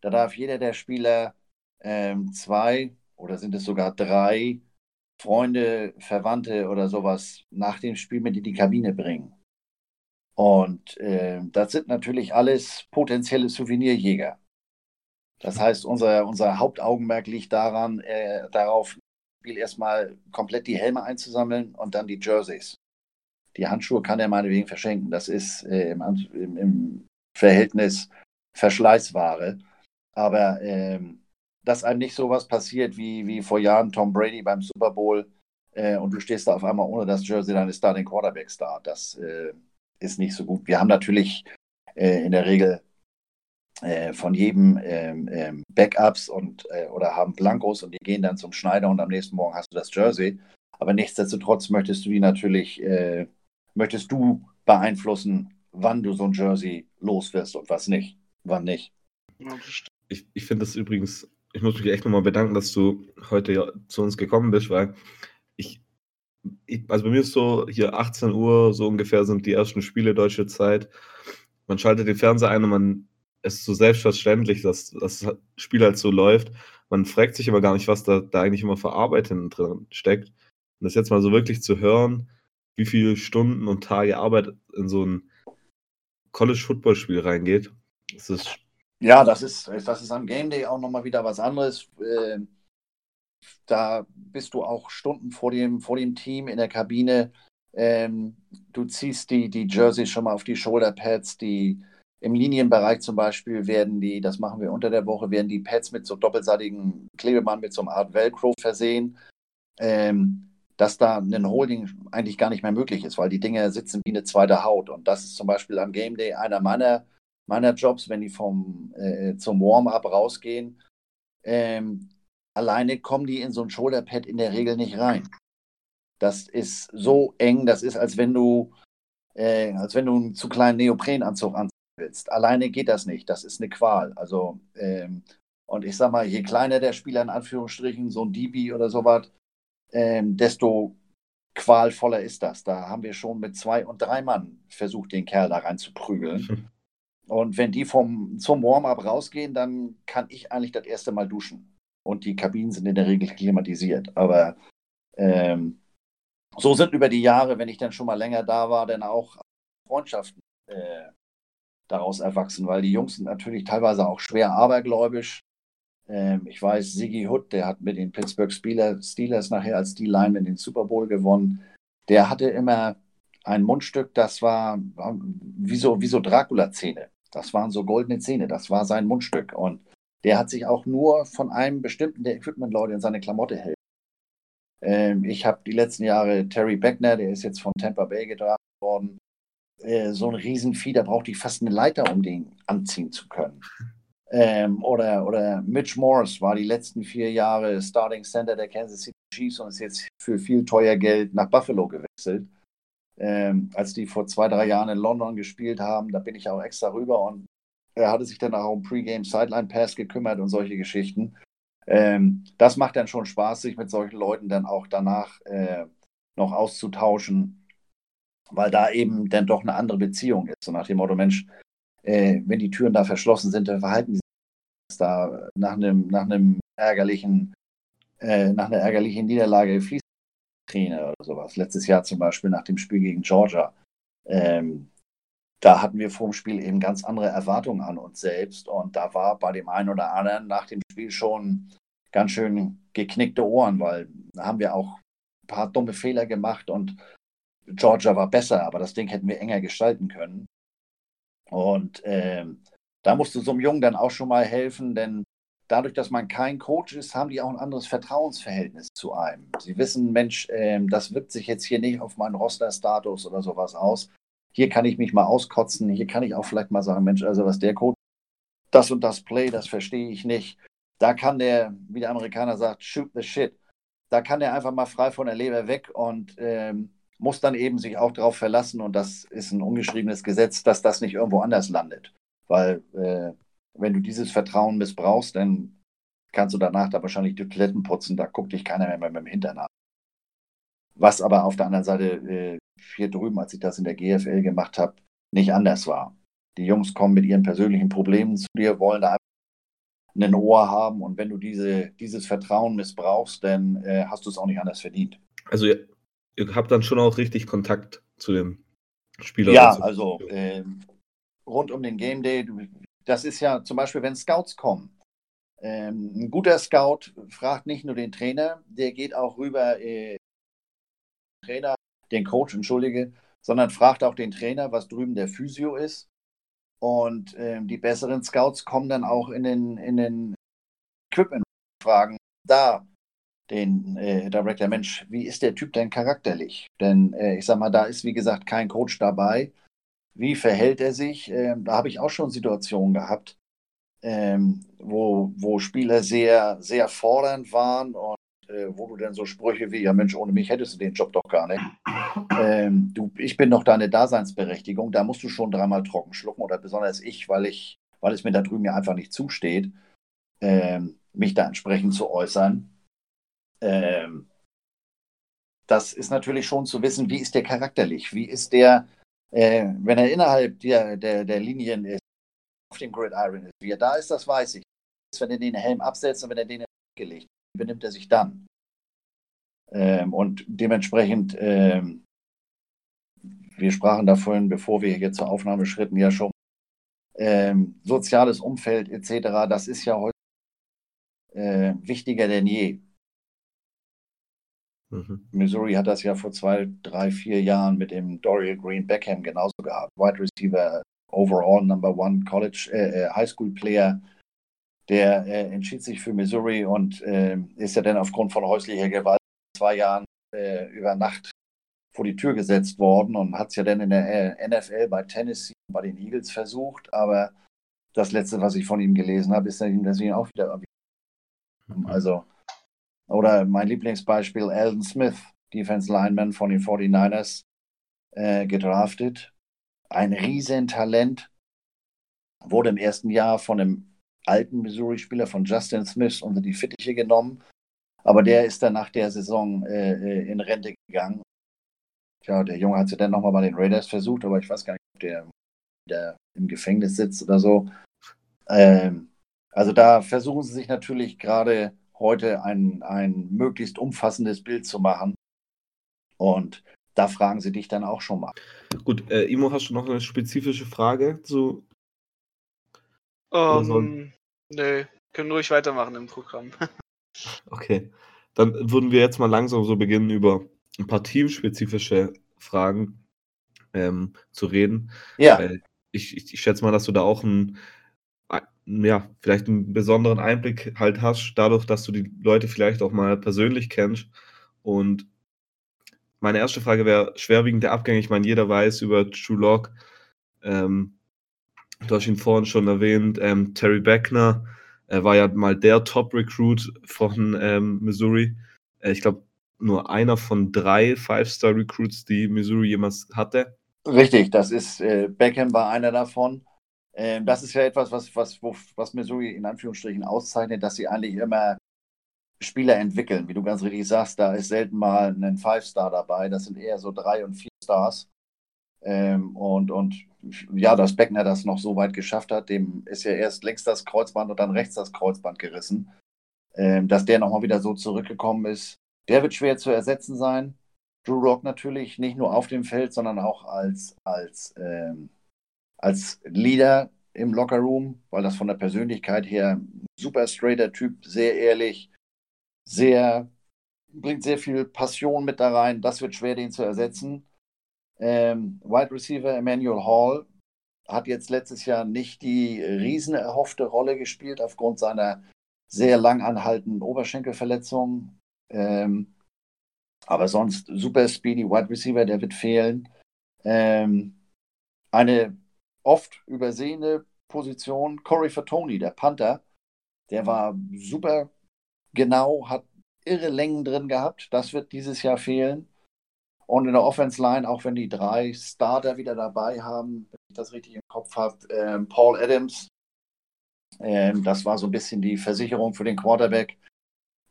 Da darf jeder der Spieler ähm, zwei oder sind es sogar drei Freunde, Verwandte oder sowas nach dem Spiel mit in die Kabine bringen. Und äh, das sind natürlich alles potenzielle Souvenirjäger. Das heißt, unser, unser Hauptaugenmerk liegt daran, äh, darauf, Spiel erstmal komplett die Helme einzusammeln und dann die Jerseys. Die Handschuhe kann er meinetwegen verschenken. Das ist äh, im, im, im, Verhältnis Verschleißware. Aber ähm, dass einem nicht sowas passiert wie, wie vor Jahren Tom Brady beim Super Bowl äh, und du stehst da auf einmal ohne das Jersey deines Starting Quarterbacks da. Das äh, ist nicht so gut. Wir haben natürlich äh, in der Regel äh, von jedem ähm, ähm, Backups und äh, oder haben Blankos und die gehen dann zum Schneider und am nächsten Morgen hast du das Jersey. Aber nichtsdestotrotz möchtest du die natürlich, äh, möchtest du beeinflussen, wann du so ein Jersey los wirst und was nicht, wann nicht. Ich, ich finde das übrigens, ich muss mich echt nochmal bedanken, dass du heute zu uns gekommen bist, weil ich ich, also bei mir ist so, hier 18 Uhr so ungefähr sind die ersten Spiele deutsche Zeit. Man schaltet den Fernseher ein und man ist so selbstverständlich, dass das Spiel halt so läuft. Man fragt sich aber gar nicht, was da, da eigentlich immer für Arbeit drin steckt. Und das jetzt mal so wirklich zu hören, wie viele Stunden und Tage Arbeit in so ein College-Football-Spiel reingeht, das ist. Ja, das ist, das ist am Game Day auch nochmal wieder was anderes. Äh, da bist du auch Stunden vor dem, vor dem Team in der Kabine. Ähm, du ziehst die, die Jerseys schon mal auf die Shoulderpads, die im Linienbereich zum Beispiel werden die, das machen wir unter der Woche, werden die Pads mit so doppelseitigen Klebeband mit so einer Art Velcro versehen, ähm, dass da ein Holding eigentlich gar nicht mehr möglich ist, weil die Dinge sitzen wie eine zweite Haut. Und das ist zum Beispiel am Game Day einer meiner, meiner Jobs, wenn die vom, äh, zum Warm-up rausgehen. Ähm, alleine kommen die in so ein Shoulderpad in der Regel nicht rein. Das ist so eng, das ist, als wenn du, äh, als wenn du einen zu kleinen Neoprenanzug anziehen willst. Alleine geht das nicht. Das ist eine Qual. Also, ähm, und ich sag mal, je kleiner der Spieler in Anführungsstrichen, so ein DB oder sowas, ähm, desto qualvoller ist das. Da haben wir schon mit zwei und drei Mann versucht, den Kerl da rein zu prügeln. Und wenn die vom, zum Warm-up rausgehen, dann kann ich eigentlich das erste Mal duschen und die Kabinen sind in der Regel klimatisiert. Aber ähm, so sind über die Jahre, wenn ich dann schon mal länger da war, dann auch Freundschaften äh, daraus erwachsen, weil die Jungs sind natürlich teilweise auch schwer abergläubisch. Ähm, ich weiß, Siggy Hood, der hat mit den Pittsburgh Steelers nachher als D-Lineman den Super Bowl gewonnen. Der hatte immer ein Mundstück, das war wie so, wie so Dracula-Zähne. Das waren so goldene Zähne, das war sein Mundstück. Und der hat sich auch nur von einem bestimmten der Equipment-Leute in seine Klamotte hält. Ähm, ich habe die letzten Jahre Terry Beckner, der ist jetzt von Tampa Bay gedraft worden. Äh, so ein Riesenvieh, da brauchte ich fast eine Leiter, um den anziehen zu können. Ähm, oder, oder Mitch Morris war die letzten vier Jahre Starting Center der Kansas City Chiefs und ist jetzt für viel teuer Geld nach Buffalo gewechselt. Ähm, als die vor zwei, drei Jahren in London gespielt haben, da bin ich auch extra rüber und er hatte sich dann auch um Pre-Game Sideline Pass gekümmert und solche Geschichten. Ähm, das macht dann schon Spaß, sich mit solchen Leuten dann auch danach äh, noch auszutauschen, weil da eben dann doch eine andere Beziehung ist. So nach dem Motto, Mensch, äh, wenn die Türen da verschlossen sind, dann verhalten die sich da nach einem, nach einem ärgerlichen, äh, nach einer ärgerlichen Niederlage fließt Trainer oder sowas. Letztes Jahr zum Beispiel nach dem Spiel gegen Georgia. Ähm, da hatten wir vor dem Spiel eben ganz andere Erwartungen an uns selbst und da war bei dem einen oder anderen nach dem Spiel schon ganz schön geknickte Ohren, weil da haben wir auch ein paar dumme Fehler gemacht und Georgia war besser, aber das Ding hätten wir enger gestalten können. Und ähm, da musste so einem Jungen dann auch schon mal helfen, denn dadurch, dass man kein Coach ist, haben die auch ein anderes Vertrauensverhältnis zu einem. Sie wissen, Mensch, ähm, das wirkt sich jetzt hier nicht auf meinen Roster-Status oder sowas aus. Hier kann ich mich mal auskotzen, hier kann ich auch vielleicht mal sagen, Mensch, also was der Coach, das und das Play, das verstehe ich nicht. Da kann der, wie der Amerikaner sagt, shoot the shit. Da kann der einfach mal frei von der Leber weg und ähm, muss dann eben sich auch darauf verlassen, und das ist ein ungeschriebenes Gesetz, dass das nicht irgendwo anders landet. Weil äh, wenn du dieses Vertrauen missbrauchst, dann kannst du danach da wahrscheinlich die Toiletten putzen, da guckt dich keiner mehr mit dem Hintern an. Was aber auf der anderen Seite äh, hier drüben, als ich das in der GFL gemacht habe, nicht anders war. Die Jungs kommen mit ihren persönlichen Problemen zu dir, wollen da ein Ohr haben und wenn du diese, dieses Vertrauen missbrauchst, dann äh, hast du es auch nicht anders verdient. Also ihr, ihr, habt dann schon auch richtig Kontakt zu dem Spieler. Ja, also äh, rund um den Game Day, das ist ja zum Beispiel, wenn Scouts kommen. Ähm, ein guter Scout fragt nicht nur den Trainer, der geht auch rüber, äh, Trainer, den Coach, entschuldige, sondern fragt auch den Trainer, was drüben der Physio ist. Und äh, die besseren Scouts kommen dann auch in den, in den Equipment fragen da den äh, Director, Mensch, wie ist der Typ denn charakterlich? Denn äh, ich sag mal, da ist wie gesagt kein Coach dabei. Wie verhält er sich? Ähm, da habe ich auch schon Situationen gehabt, ähm, wo, wo Spieler sehr, sehr fordernd waren und äh, wo du dann so Sprüche wie, ja Mensch, ohne mich hättest du den Job doch gar nicht. Ähm, du, ich bin doch deine Daseinsberechtigung, da musst du schon dreimal trocken schlucken oder besonders ich, weil ich, weil es mir da drüben ja einfach nicht zusteht, ähm, mich da entsprechend zu äußern. Ähm, das ist natürlich schon zu wissen, wie ist der charakterlich, wie ist der, äh, wenn er innerhalb der, der, der Linien ist, auf dem Gridiron ist, wie er da ist, das weiß ich. Wenn er den Helm absetzt und wenn er den gelegt, wie benimmt er sich dann? Ähm, und dementsprechend, ähm, wir sprachen da vorhin, bevor wir hier zur Aufnahme schritten, ja schon, ähm, soziales Umfeld etc., das ist ja heute äh, wichtiger denn je. Mhm. Missouri hat das ja vor zwei, drei, vier Jahren mit dem Dorian Green Beckham genauso gehabt. Wide Receiver, overall Number One College, äh, äh, High School Player. Der äh, entschied sich für Missouri und äh, ist ja dann aufgrund von häuslicher Gewalt zwei Jahren äh, über Nacht vor die Tür gesetzt worden und hat es ja dann in der äh, NFL bei Tennessee bei den Eagles versucht, aber das letzte, was ich von ihm gelesen habe, ist, dass ihn deswegen auch wieder. Mhm. Also oder mein Lieblingsbeispiel, Alden Smith, Defense Lineman von den 49ers, äh, gedraftet. Ein Riesentalent. Wurde im ersten Jahr von einem alten Missouri-Spieler von Justin Smith unter die Fittiche genommen. Aber der ist dann nach der Saison äh, äh in Rente gegangen. Tja, der Junge hat ja dann nochmal bei den Raiders versucht, aber ich weiß gar nicht, ob der, der im Gefängnis sitzt oder so. Ähm, also da versuchen sie sich natürlich gerade heute ein, ein möglichst umfassendes Bild zu machen. Und da fragen sie dich dann auch schon mal. Gut, äh, Imo, hast du noch eine spezifische Frage zu? Ähm, nee, Können ruhig weitermachen im Programm. Okay. Dann würden wir jetzt mal langsam so beginnen, über ein paar teamspezifische Fragen ähm, zu reden. Ja, ich, ich, ich schätze mal, dass du da auch einen, ja, vielleicht einen besonderen Einblick halt hast, dadurch, dass du die Leute vielleicht auch mal persönlich kennst. Und meine erste Frage wäre schwerwiegende Abgänge. Ich meine, jeder weiß über True Lock. Ähm, du hast ihn vorhin schon erwähnt. Ähm, Terry Beckner er war ja mal der Top-Recruit von ähm, Missouri. Äh, ich glaube, nur einer von drei Five-Star-Recruits, die Missouri jemals hatte. Richtig, das ist, äh, Beckham war einer davon. Ähm, das ist ja etwas, was, was, was Missouri in Anführungsstrichen auszeichnet, dass sie eigentlich immer Spieler entwickeln. Wie du ganz richtig sagst, da ist selten mal ein Five-Star dabei. Das sind eher so drei und vier Stars. Ähm, und, und ja, dass Beckner das noch so weit geschafft hat, dem ist ja erst links das Kreuzband und dann rechts das Kreuzband gerissen. Ähm, dass der nochmal wieder so zurückgekommen ist, der wird schwer zu ersetzen sein. Drew Rock natürlich nicht nur auf dem Feld, sondern auch als, als, ähm, als Leader im Lockerroom, weil das von der Persönlichkeit her super straighter Typ, sehr ehrlich, sehr, bringt sehr viel Passion mit da rein. Das wird schwer, den zu ersetzen. Ähm, Wide Receiver Emmanuel Hall hat jetzt letztes Jahr nicht die riesen erhoffte Rolle gespielt aufgrund seiner sehr lang anhaltenden Oberschenkelverletzung. Ähm, aber sonst super speedy Wide Receiver, der wird fehlen. Ähm, eine oft übersehene Position, Corey Fatoni, der Panther, der war super genau, hat irre Längen drin gehabt. Das wird dieses Jahr fehlen. Und in der Offense Line, auch wenn die drei Starter wieder dabei haben, wenn ich das richtig im Kopf habe, ähm, Paul Adams, ähm, das war so ein bisschen die Versicherung für den Quarterback.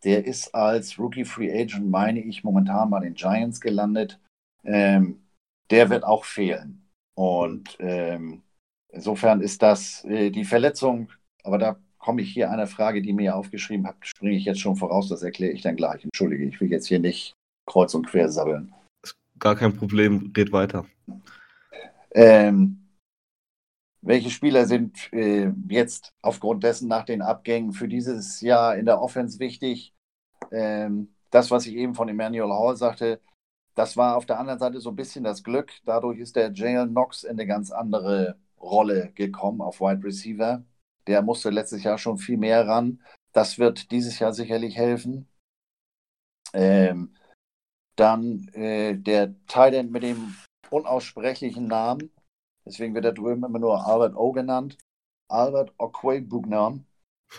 Der ist als Rookie Free Agent, meine ich, momentan bei den Giants gelandet. Ähm, der wird auch fehlen. Und ähm, insofern ist das äh, die Verletzung, aber da komme ich hier einer Frage, die mir aufgeschrieben habt, springe ich jetzt schon voraus, das erkläre ich dann gleich. Entschuldige, ich will jetzt hier nicht kreuz und quer sabbeln gar kein Problem, red weiter. Ähm, welche Spieler sind äh, jetzt aufgrund dessen nach den Abgängen für dieses Jahr in der Offense wichtig? Ähm, das, was ich eben von Emmanuel Hall sagte, das war auf der anderen Seite so ein bisschen das Glück. Dadurch ist der Jalen Knox in eine ganz andere Rolle gekommen auf Wide Receiver. Der musste letztes Jahr schon viel mehr ran. Das wird dieses Jahr sicherlich helfen. Ähm, dann äh, der Thailand mit dem unaussprechlichen Namen, deswegen wird er drüben immer nur Albert O genannt. Albert Okwe-Bugnam.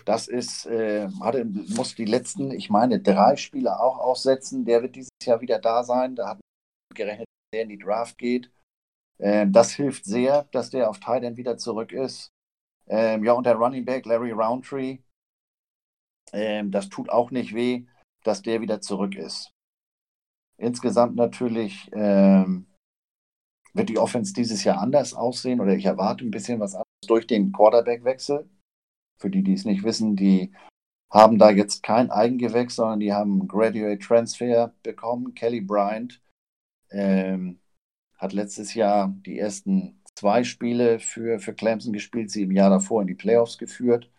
Das ist, äh, hatte, muss die letzten, ich meine, drei Spiele auch aussetzen. Der wird dieses Jahr wieder da sein. Da hat man gerechnet, dass der in die Draft geht. Ähm, das hilft sehr, dass der auf Thailand wieder zurück ist. Ähm, ja, und der Running Back Larry Roundtree, ähm, das tut auch nicht weh, dass der wieder zurück ist. Insgesamt natürlich ähm, wird die Offense dieses Jahr anders aussehen oder ich erwarte ein bisschen was anderes durch den Quarterback-Wechsel. Für die, die es nicht wissen, die haben da jetzt kein Eigengewächs, sondern die haben Graduate Transfer bekommen. Kelly Bryant ähm, hat letztes Jahr die ersten zwei Spiele für, für Clemson gespielt, sie im Jahr davor in die Playoffs geführt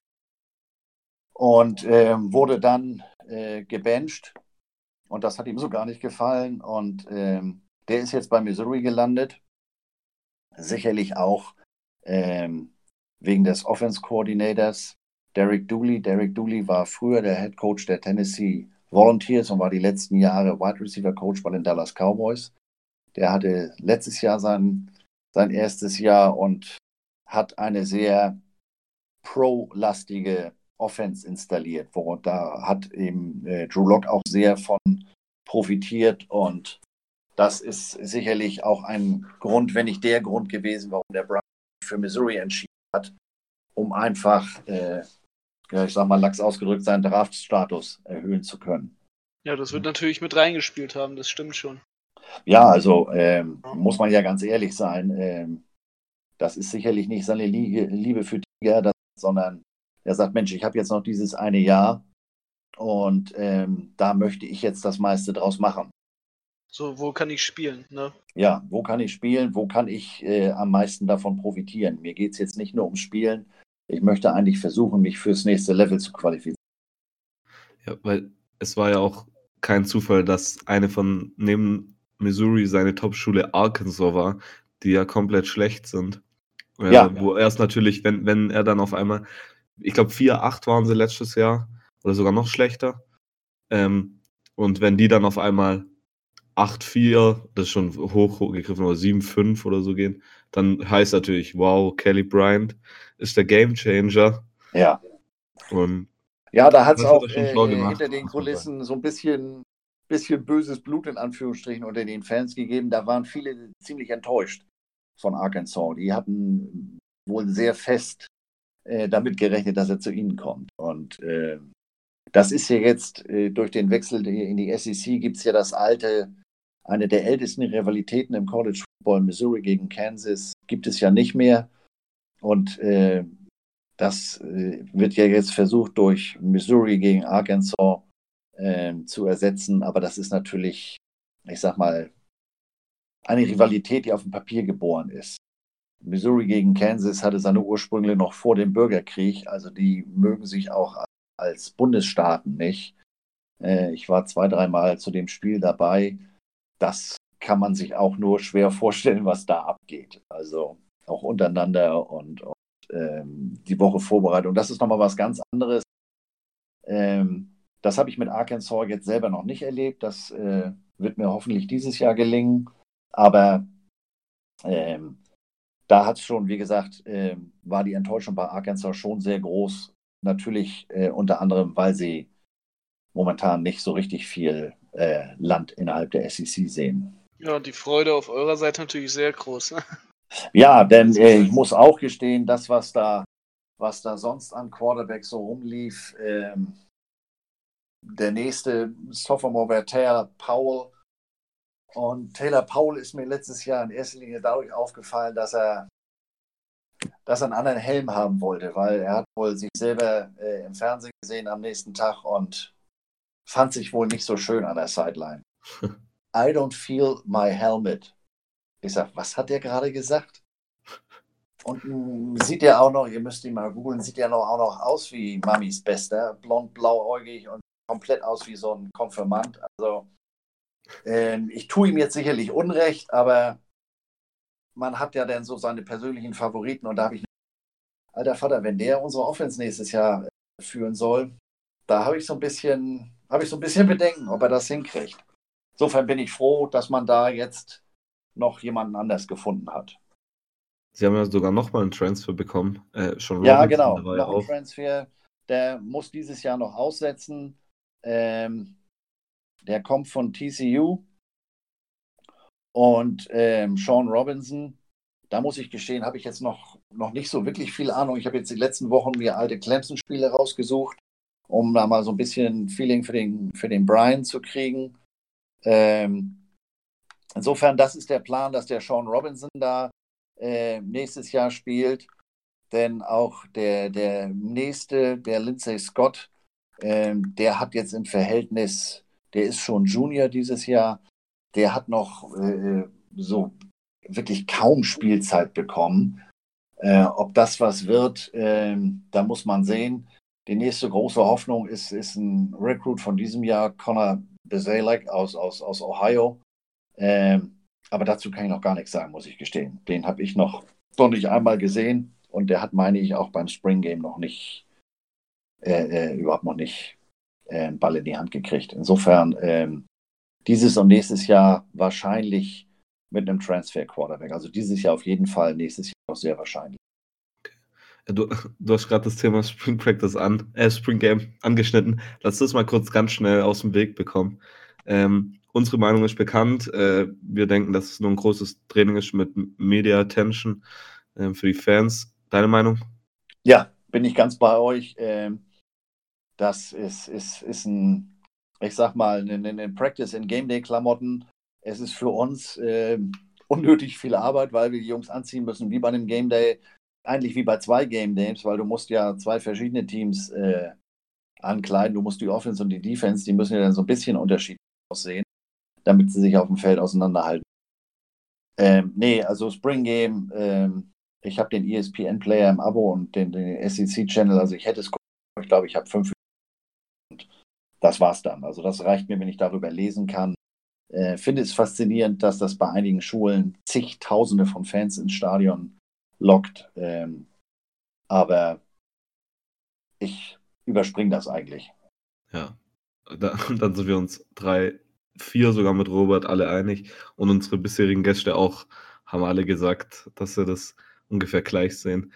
und ähm, wurde dann äh, gebencht und das hat ihm so gar nicht gefallen. Und ähm, der ist jetzt bei Missouri gelandet. Sicherlich auch ähm, wegen des Offense Coordinators Derek Dooley. Derek Dooley war früher der Head Coach der Tennessee Volunteers und war die letzten Jahre Wide Receiver Coach bei den Dallas Cowboys. Der hatte letztes Jahr sein, sein erstes Jahr und hat eine sehr pro-lastige Offense installiert. Wo, da hat eben äh, Drew Lock auch sehr von profitiert und das ist sicherlich auch ein Grund, wenn nicht der Grund gewesen, warum der Brown für Missouri entschieden hat, um einfach, äh, ja, ich sag mal, lax ausgedrückt, seinen Draftstatus erhöhen zu können. Ja, das wird natürlich mit reingespielt haben, das stimmt schon. Ja, also ähm, muss man ja ganz ehrlich sein, ähm, das ist sicherlich nicht seine Liebe für Tiger, sondern er sagt, Mensch, ich habe jetzt noch dieses eine Jahr und ähm, da möchte ich jetzt das meiste draus machen. So, wo kann ich spielen? Ne? Ja, wo kann ich spielen? Wo kann ich äh, am meisten davon profitieren? Mir geht es jetzt nicht nur ums Spielen. ich möchte eigentlich versuchen, mich fürs nächste Level zu qualifizieren. Ja, weil es war ja auch kein Zufall, dass eine von neben Missouri seine Top-Schule Arkansas war, die ja komplett schlecht sind. Äh, Ja. Wo erst natürlich, wenn, wenn er dann auf einmal, ich glaube 4-8 waren sie letztes Jahr oder sogar noch schlechter. Ähm, und wenn die dann auf einmal 8-4, das ist schon hoch, hochgegriffen, oder 7-5 oder so gehen, dann heißt natürlich, wow, Kelly Bryant ist der Gamechanger. Ja. Und Ja, da hat es auch äh, schlau gemacht, hinter den Kulissen so ein bisschen, bisschen böses Blut in Anführungsstrichen unter den Fans gegeben. Da waren viele ziemlich enttäuscht von Arkansas. Die hatten wohl sehr fest äh, damit gerechnet, dass er zu ihnen kommt. Und äh, das ist ja jetzt äh, durch den Wechsel in die SEC gibt es ja das alte, eine der ältesten Rivalitäten im College Football, Missouri gegen Kansas, gibt es ja nicht mehr. Und äh, das äh, wird ja jetzt versucht, durch Missouri gegen Arkansas äh, zu ersetzen. Aber das ist natürlich, ich sag mal, eine Rivalität, die auf dem Papier geboren ist. Missouri gegen Kansas hatte seine Ursprünge noch vor dem Bürgerkrieg. Also die mögen sich auch als Bundesstaaten nicht. Äh, ich war zwei, dreimal zu dem Spiel dabei. Das kann man sich auch nur schwer vorstellen, was da abgeht. Also auch untereinander und, und ähm, die Woche Vorbereitung. Das ist nochmal was ganz anderes. Ähm, das habe ich mit Arkansas jetzt selber noch nicht erlebt. Das äh, wird mir hoffentlich dieses Jahr gelingen. Aber ähm, da hat es schon, wie gesagt, ähm, war die Enttäuschung bei Arkansas schon sehr groß. Natürlich äh, unter anderem, weil sie momentan nicht so richtig viel äh, Land innerhalb der SEC sehen. Ja, und die Freude auf eurer Seite natürlich sehr groß. Ne? Ja, denn äh, ich muss auch gestehen, das, was da, was da sonst an Quarterback so rumlief, ähm, der nächste Sophomore wäre Taylor Powell. Und Taylor Powell ist mir letztes Jahr in erster Linie dadurch aufgefallen, dass er, dass er einen anderen Helm haben wollte, weil er hat wohl sich selber äh, im Fernsehen gesehen am nächsten Tag und fand sich wohl nicht so schön an der Sideline. I don't feel my helmet. Ich sag, was hat der gerade gesagt? Und mh, sieht ja auch noch, ihr müsst ihn mal googeln, sieht ja noch, auch noch aus wie Mamis Bester, blond, blauäugig und komplett aus wie so ein Konfirmand. Also ähm, ich tue ihm jetzt sicherlich Unrecht, aber man hat ja dann so seine persönlichen Favoriten und da habe ich, alter Vater, wenn der unsere Offense nächstes Jahr äh, führen soll, da habe ich so ein bisschen, habe ich so ein bisschen Bedenken, ob er das hinkriegt. Insofern bin ich froh, dass man da jetzt noch jemanden anders gefunden hat. sie haben ja sogar nochmal einen Transfer bekommen. Äh, schon Ja, genau. Noch ein. Transfer. Der muss dieses Jahr noch aussetzen. Ähm, der kommt von TCU. Und ähm, Sean Robinson, da muss ich gestehen, habe ich jetzt noch, noch nicht so wirklich viel Ahnung. Ich habe jetzt die letzten Wochen mir alte Clemson-Spiele rausgesucht, um da mal so ein bisschen Feeling für den, für den Brian zu kriegen. Ähm, insofern, das ist der Plan, dass der Sean Robinson da äh, nächstes Jahr spielt. Denn auch der, der nächste, der Lindsay Scott, ähm, der hat jetzt im Verhältnis, der ist schon Junior dieses Jahr, der hat noch äh, so wirklich kaum Spielzeit bekommen. Äh, ob das was wird, ähm, da muss man sehen. Die nächste große Hoffnung ist, ist ein Recruit von diesem Jahr, Connor Bezelak aus, aus, aus Ohio. Ähm, aber dazu kann ich noch gar nichts sagen, muss ich gestehen. Den habe ich noch, noch nicht einmal gesehen und der hat, meine ich, auch beim Spring Game noch nicht, äh, äh, überhaupt noch nicht äh, einen Ball in die Hand gekriegt. Insofern ähm, dieses und nächstes Jahr wahrscheinlich mit einem Transfer Quarterback. Also dieses Jahr auf jeden Fall, nächstes Jahr auch sehr wahrscheinlich. Du, du hast gerade das Thema Spring Practice an, äh, Spring Game angeschnitten. Lass das mal kurz ganz schnell aus dem Weg bekommen. Ähm, unsere Meinung ist bekannt. Äh, wir denken, dass es nur ein großes Training ist mit Media Attention äh, für die Fans. Deine Meinung? Ja, bin ich ganz bei euch. Ähm, das ist, ist, ist ein, ich sag mal, ein, ein Practice in Game Day Klamotten. Es ist für uns ähm, unnötig viel Arbeit, weil wir die Jungs anziehen müssen, wie bei einem Game Day, eigentlich wie bei zwei Game Days, weil du musst ja zwei verschiedene Teams äh, ankleiden. Du musst die Offense und die Defense, die müssen ja dann so ein bisschen unterschiedlich aussehen, damit sie sich auf dem Feld auseinanderhalten. Ähm, nee, also Spring Game, ähm, Ich habe den ESPN-Player im Abo und den, den SEC-Channel. Also ich hätte es, ich glaube, ich habe fünf. Und das war's dann. Also das reicht mir, wenn ich darüber lesen kann. Äh, finde es faszinierend, dass das bei einigen Schulen zigtausende von Fans ins Stadion lockt. Ähm, aber ich überspringe das eigentlich. Ja. Da, dann sind wir uns drei, vier sogar mit Robert alle einig. Und unsere bisherigen Gäste auch haben alle gesagt, dass sie das ungefähr gleich sehen.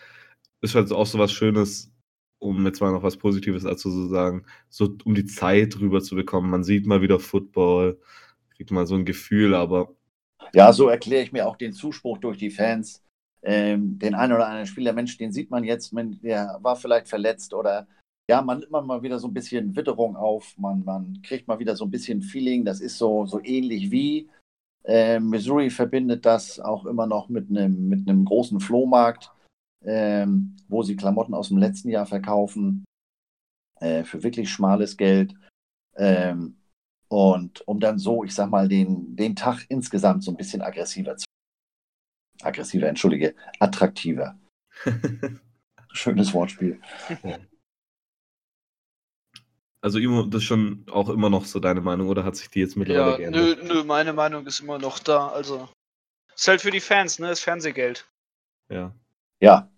Ist halt auch so was Schönes, um jetzt mal noch was Positives dazu zu sagen, so um die Zeit rüber zu bekommen. Man sieht mal wieder Football, kriegt mal so ein Gefühl, aber. Ja, so erkläre ich mir auch den Zuspruch durch die Fans. Ähm, den einen oder anderen Spieler, Mensch, den sieht man jetzt, der war vielleicht verletzt oder ja, man nimmt mal wieder so ein bisschen Witterung auf, man, man kriegt mal wieder so ein bisschen Feeling, das ist so, so ähnlich wie. Äh, Missouri verbindet das auch immer noch mit einem mit großen Flohmarkt, ähm, wo sie Klamotten aus dem letzten Jahr verkaufen äh, für wirklich schmales Geld. Ähm, und um dann so, ich sag mal, den, den Tag insgesamt so ein bisschen aggressiver zu. Aggressiver, entschuldige, attraktiver. Schönes Wortspiel. Also Imo, das ist schon auch immer noch so deine Meinung oder hat sich die jetzt mittlerweile ja, geändert? Nö, nö, meine Meinung ist immer noch da. Also ist halt für die Fans, ne? Ist Fernsehgeld. Ja. Ja.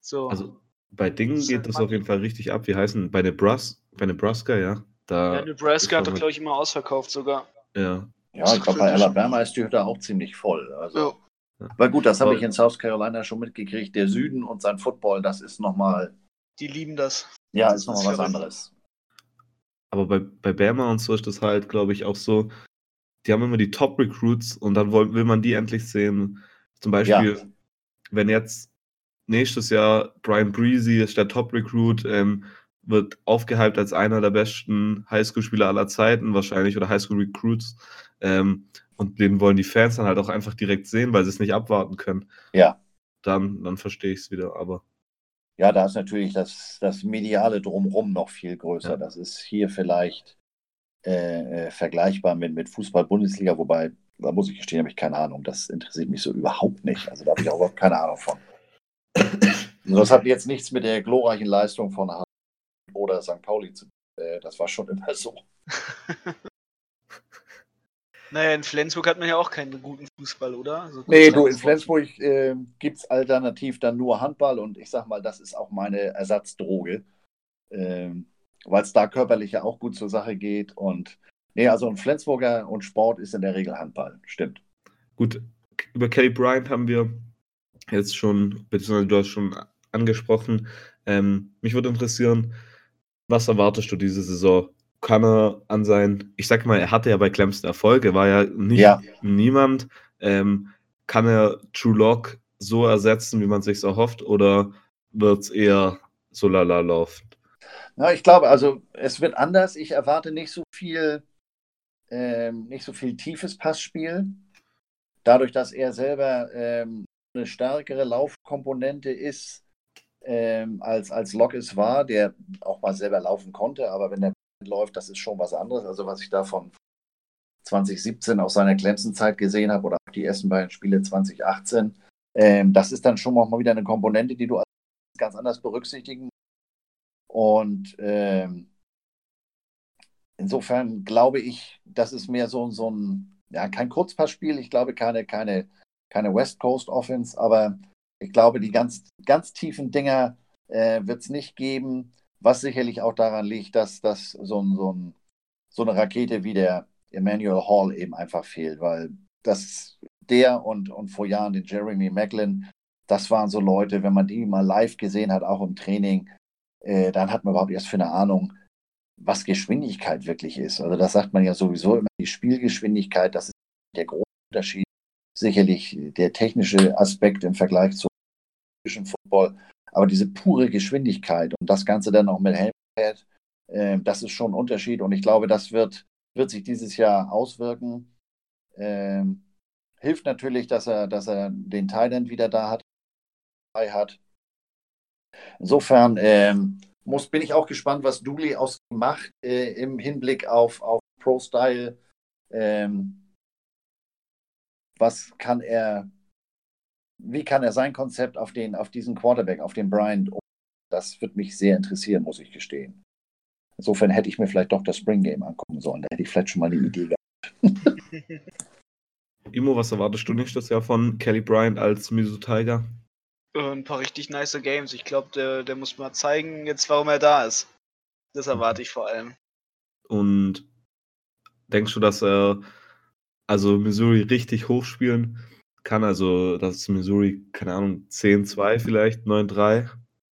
So. Also bei Dingen das geht halt das auf jeden Fall richtig ab. Wie heißen bei Nebraska, bei Nebraska, ja. Da ja, Nebraska hat doch, glaube ich, immer ausverkauft sogar. Ja. Ja, ich glaube, bei Alabama ist die Hütte auch ziemlich voll. Also. Aber gut, das habe ich in South Carolina schon mitgekriegt. Der Süden und sein Football, das ist nochmal. Die lieben das. Ja, das ist nochmal was anderes. Aber bei, bei Bama und so ist das halt, glaube ich, auch so, die haben immer die Top-Recruits und dann will, will man die endlich sehen. Zum Beispiel, ja. wenn jetzt nächstes Jahr Brian Breezy ist der Top-Recruit, ähm, wird aufgehypt als einer der besten Highschool-Spieler aller Zeiten wahrscheinlich oder Highschool-Recruits. Ähm, und den wollen die Fans dann halt auch einfach direkt sehen, weil sie es nicht abwarten können. Ja. Dann, dann verstehe ich es wieder, aber. Ja, da ist natürlich das, das mediale Drumherum noch viel größer. Ja. Das ist hier vielleicht äh, äh, vergleichbar mit, mit Fußball-Bundesliga, wobei, da muss ich gestehen, habe ich keine Ahnung. Das interessiert mich so überhaupt nicht. Also da habe ich auch überhaupt keine Ahnung von. Das hat jetzt nichts mit der glorreichen Leistung von H oder St. Pauli zu tun. Äh, das war schon immer so. Naja, in Flensburg hat man ja auch keinen guten Fußball, oder? Also nee, du, in Flensburg äh, gibt es alternativ dann nur Handball und ich sag mal, das ist auch meine Ersatzdroge, äh, weil es da körperlich ja auch gut zur Sache geht. Und nee, also ein Flensburger und Sport ist in der Regel Handball, stimmt. Gut, über Kelly Bryant haben wir jetzt schon, beziehungsweise du hast schon angesprochen. Ähm, mich würde interessieren, was erwartest du diese Saison? Kann er an sein, ich sag mal, er hatte ja bei Clemson Erfolg, er war ja nicht ja. niemand. Ähm, kann er True Lock so ersetzen, wie man sich erhofft, oder wird es eher so lala laufen? Ja, ich glaube, also es wird anders. Ich erwarte nicht so viel, ähm, nicht so viel tiefes Passspiel. Dadurch, dass er selber ähm, eine stärkere Laufkomponente ist, ähm, als, als Locke es war, der auch mal selber laufen konnte, aber wenn der läuft, das ist schon was anderes. Also was ich da von 2017 aus seiner Clemson-Zeit gesehen habe oder auch die ersten beiden Spiele 2018, ähm, das ist dann schon mal wieder eine Komponente, die du ganz anders berücksichtigen. Und ähm, insofern glaube ich, das ist mehr so, so ein, ja, kein Kurzpassspiel. Ich glaube, keine, keine, keine West Coast Offense, aber ich glaube, die ganz, ganz tiefen Dinger äh, wird es nicht geben. Was sicherlich auch daran liegt, dass, dass so, ein, so, ein, so eine Rakete wie der Emmanuel Hall eben einfach fehlt, weil das der und, und vor Jahren den Jeremy Macklin, das waren so Leute, wenn man die mal live gesehen hat, auch im Training, äh, dann hat man überhaupt erst für eine Ahnung, was Geschwindigkeit wirklich ist. Also das sagt man ja sowieso immer, die Spielgeschwindigkeit, das ist der große Unterschied. Sicherlich der technische Aspekt im Vergleich zum Football aber diese pure Geschwindigkeit und das Ganze dann auch mit Helmpad, äh, das ist schon ein Unterschied und ich glaube, das wird, wird sich dieses Jahr auswirken. Ähm, hilft natürlich, dass er, dass er den Thailand wieder da hat, hat. Insofern ähm, muss, bin ich auch gespannt, was Dooley aus macht äh, im Hinblick auf, auf Pro-Style. Ähm, was kann er wie kann er sein Konzept auf, den, auf diesen Quarterback, auf den Bryant, das wird mich sehr interessieren, muss ich gestehen. Insofern hätte ich mir vielleicht doch das Spring Game angucken sollen. Da hätte ich vielleicht schon mal eine Idee gehabt. Imo, was erwartest du nächstes Jahr von Kelly Bryant als Misu Tiger? Äh, ein paar richtig nice Games. Ich glaube, der, der muss mal zeigen, jetzt warum er da ist. Das erwarte ich vor allem. Und denkst du, dass er also Missouri richtig hochspielen kann? Also, dass Missouri, keine Ahnung, 10-2 vielleicht, 9-3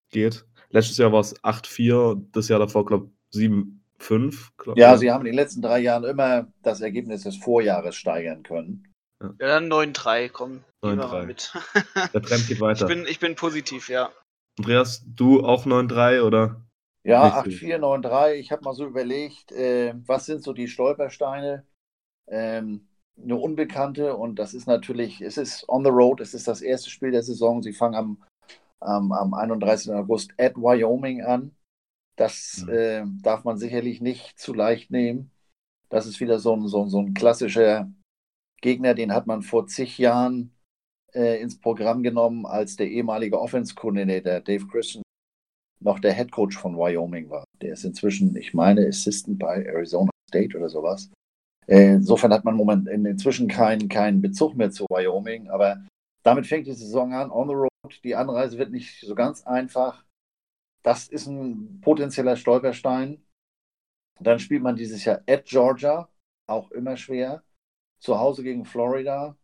geht? Letztes Jahr war es 8-4, das Jahr davor, glaube ich, 7-5. Ja, sie haben in den letzten drei Jahren immer das Ergebnis des Vorjahres steigern können. Ja, dann 9-3, komm. 9-3. mit. Der Trend geht weiter. Ich bin, ich bin positiv, ja. Andreas, du auch 9-3 oder? Ja, 8-4, 9-3. Ich habe mal so überlegt, äh, was sind so die Stolpersteine? Ähm, eine Unbekannte und das ist natürlich, es ist on the road, es ist das erste Spiel der Saison. Sie fangen am, am, am 31. August at Wyoming an. Das mhm. äh, darf man sicherlich nicht zu leicht nehmen. Das ist wieder so ein, so, so ein klassischer Gegner, den hat man vor zig Jahren äh, ins Programm genommen, als der ehemalige Offense-Koordinator Dave Christian noch der Head Coach von Wyoming war. Der ist inzwischen, ich meine, Assistant bei Arizona State oder sowas. Insofern hat man moment, inzwischen keinen kein Bezug mehr zu Wyoming, aber damit fängt die Saison an, on the road. Die Anreise wird nicht so ganz einfach. Das ist ein potenzieller Stolperstein. Dann spielt man dieses Jahr at Georgia, auch immer schwer zu Hause gegen Florida.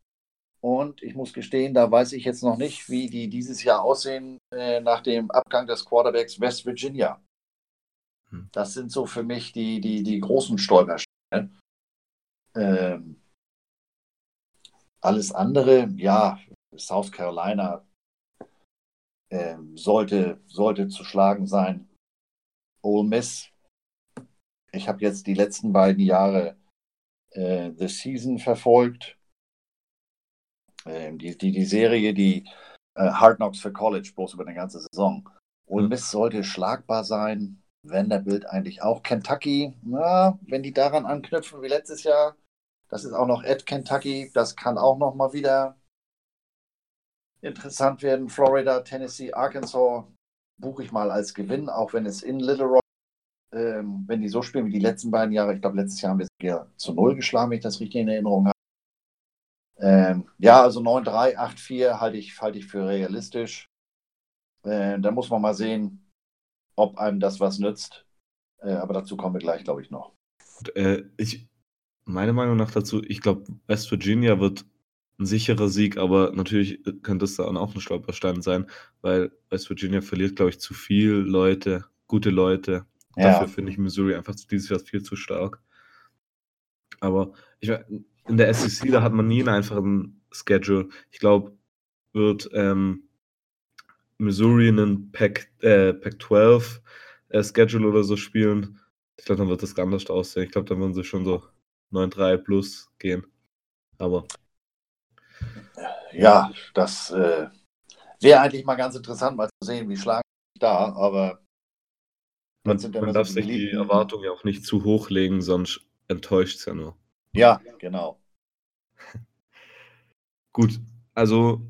Und ich muss gestehen, da weiß ich jetzt noch nicht, wie die dieses Jahr aussehen äh, nach dem Abgang des Quarterbacks West Virginia. Hm. Das sind so für mich die, die, die großen Stolpersteine. Ähm, alles andere, ja, South Carolina ähm, sollte, sollte zu schlagen sein. Ole Miss, ich habe jetzt die letzten beiden Jahre äh, The Season verfolgt. Ähm, die, die, die Serie, die äh, Hard Knocks für College, bloß über eine ganze Saison. Ole mhm. Miss sollte schlagbar sein. Vanderbilt eigentlich auch. Kentucky, na, wenn die daran anknüpfen wie letztes Jahr, das ist auch noch at Kentucky, das kann auch noch mal wieder interessant werden. Florida, Tennessee, Arkansas buche ich mal als Gewinn, auch wenn es in Little Rock ähm, wenn die so spielen wie die letzten beiden Jahre, ich glaube, letztes Jahr haben wir sie zu Null geschlagen, wenn ich das richtig in Erinnerung habe. Ähm, ja, also 9-3, 8-4 halte ich, halte ich für realistisch. Äh, da muss man mal sehen, ob einem das was nützt. Äh, aber dazu kommen wir gleich, glaube ich, noch. Und, äh, ich, meine Meinung nach dazu, ich glaube, West Virginia wird ein sicherer Sieg, aber natürlich könnte es dann auch ein Stolperstein sein, weil West Virginia verliert, glaube ich, zu viel Leute, gute Leute. Ja. Dafür finde ich Missouri einfach dieses Jahr viel zu stark. Aber ich, in der SEC, da hat man nie einen einfachen Schedule. Ich glaube, wird ähm, Missouri einen Pac, äh, Pac 12 äh, Schedule oder so spielen. Ich glaube, dann wird das anders aussehen. Ich glaube, dann würden sie schon so 9-3 plus gehen. Aber. Ja, das äh, wäre eigentlich mal ganz interessant, mal zu sehen, wie schlagen da, aber man, man darf sich die Erwartung ja auch nicht zu hoch legen, sonst enttäuscht es ja nur. Ja, genau. Gut, also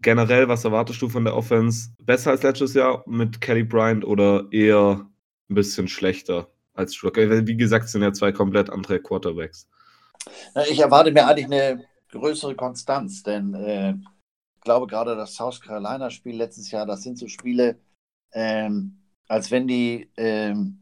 generell, was erwartest du von der Offense? Besser als letztes Jahr mit Kelly Bryant oder eher ein bisschen schlechter als Schlucker? Wie gesagt, sind ja zwei komplett andere Quarterbacks. Ich erwarte mir eigentlich eine größere Konstanz, denn äh, ich glaube gerade das South Carolina-Spiel letztes Jahr, das sind so Spiele, ähm, als wenn die, ähm,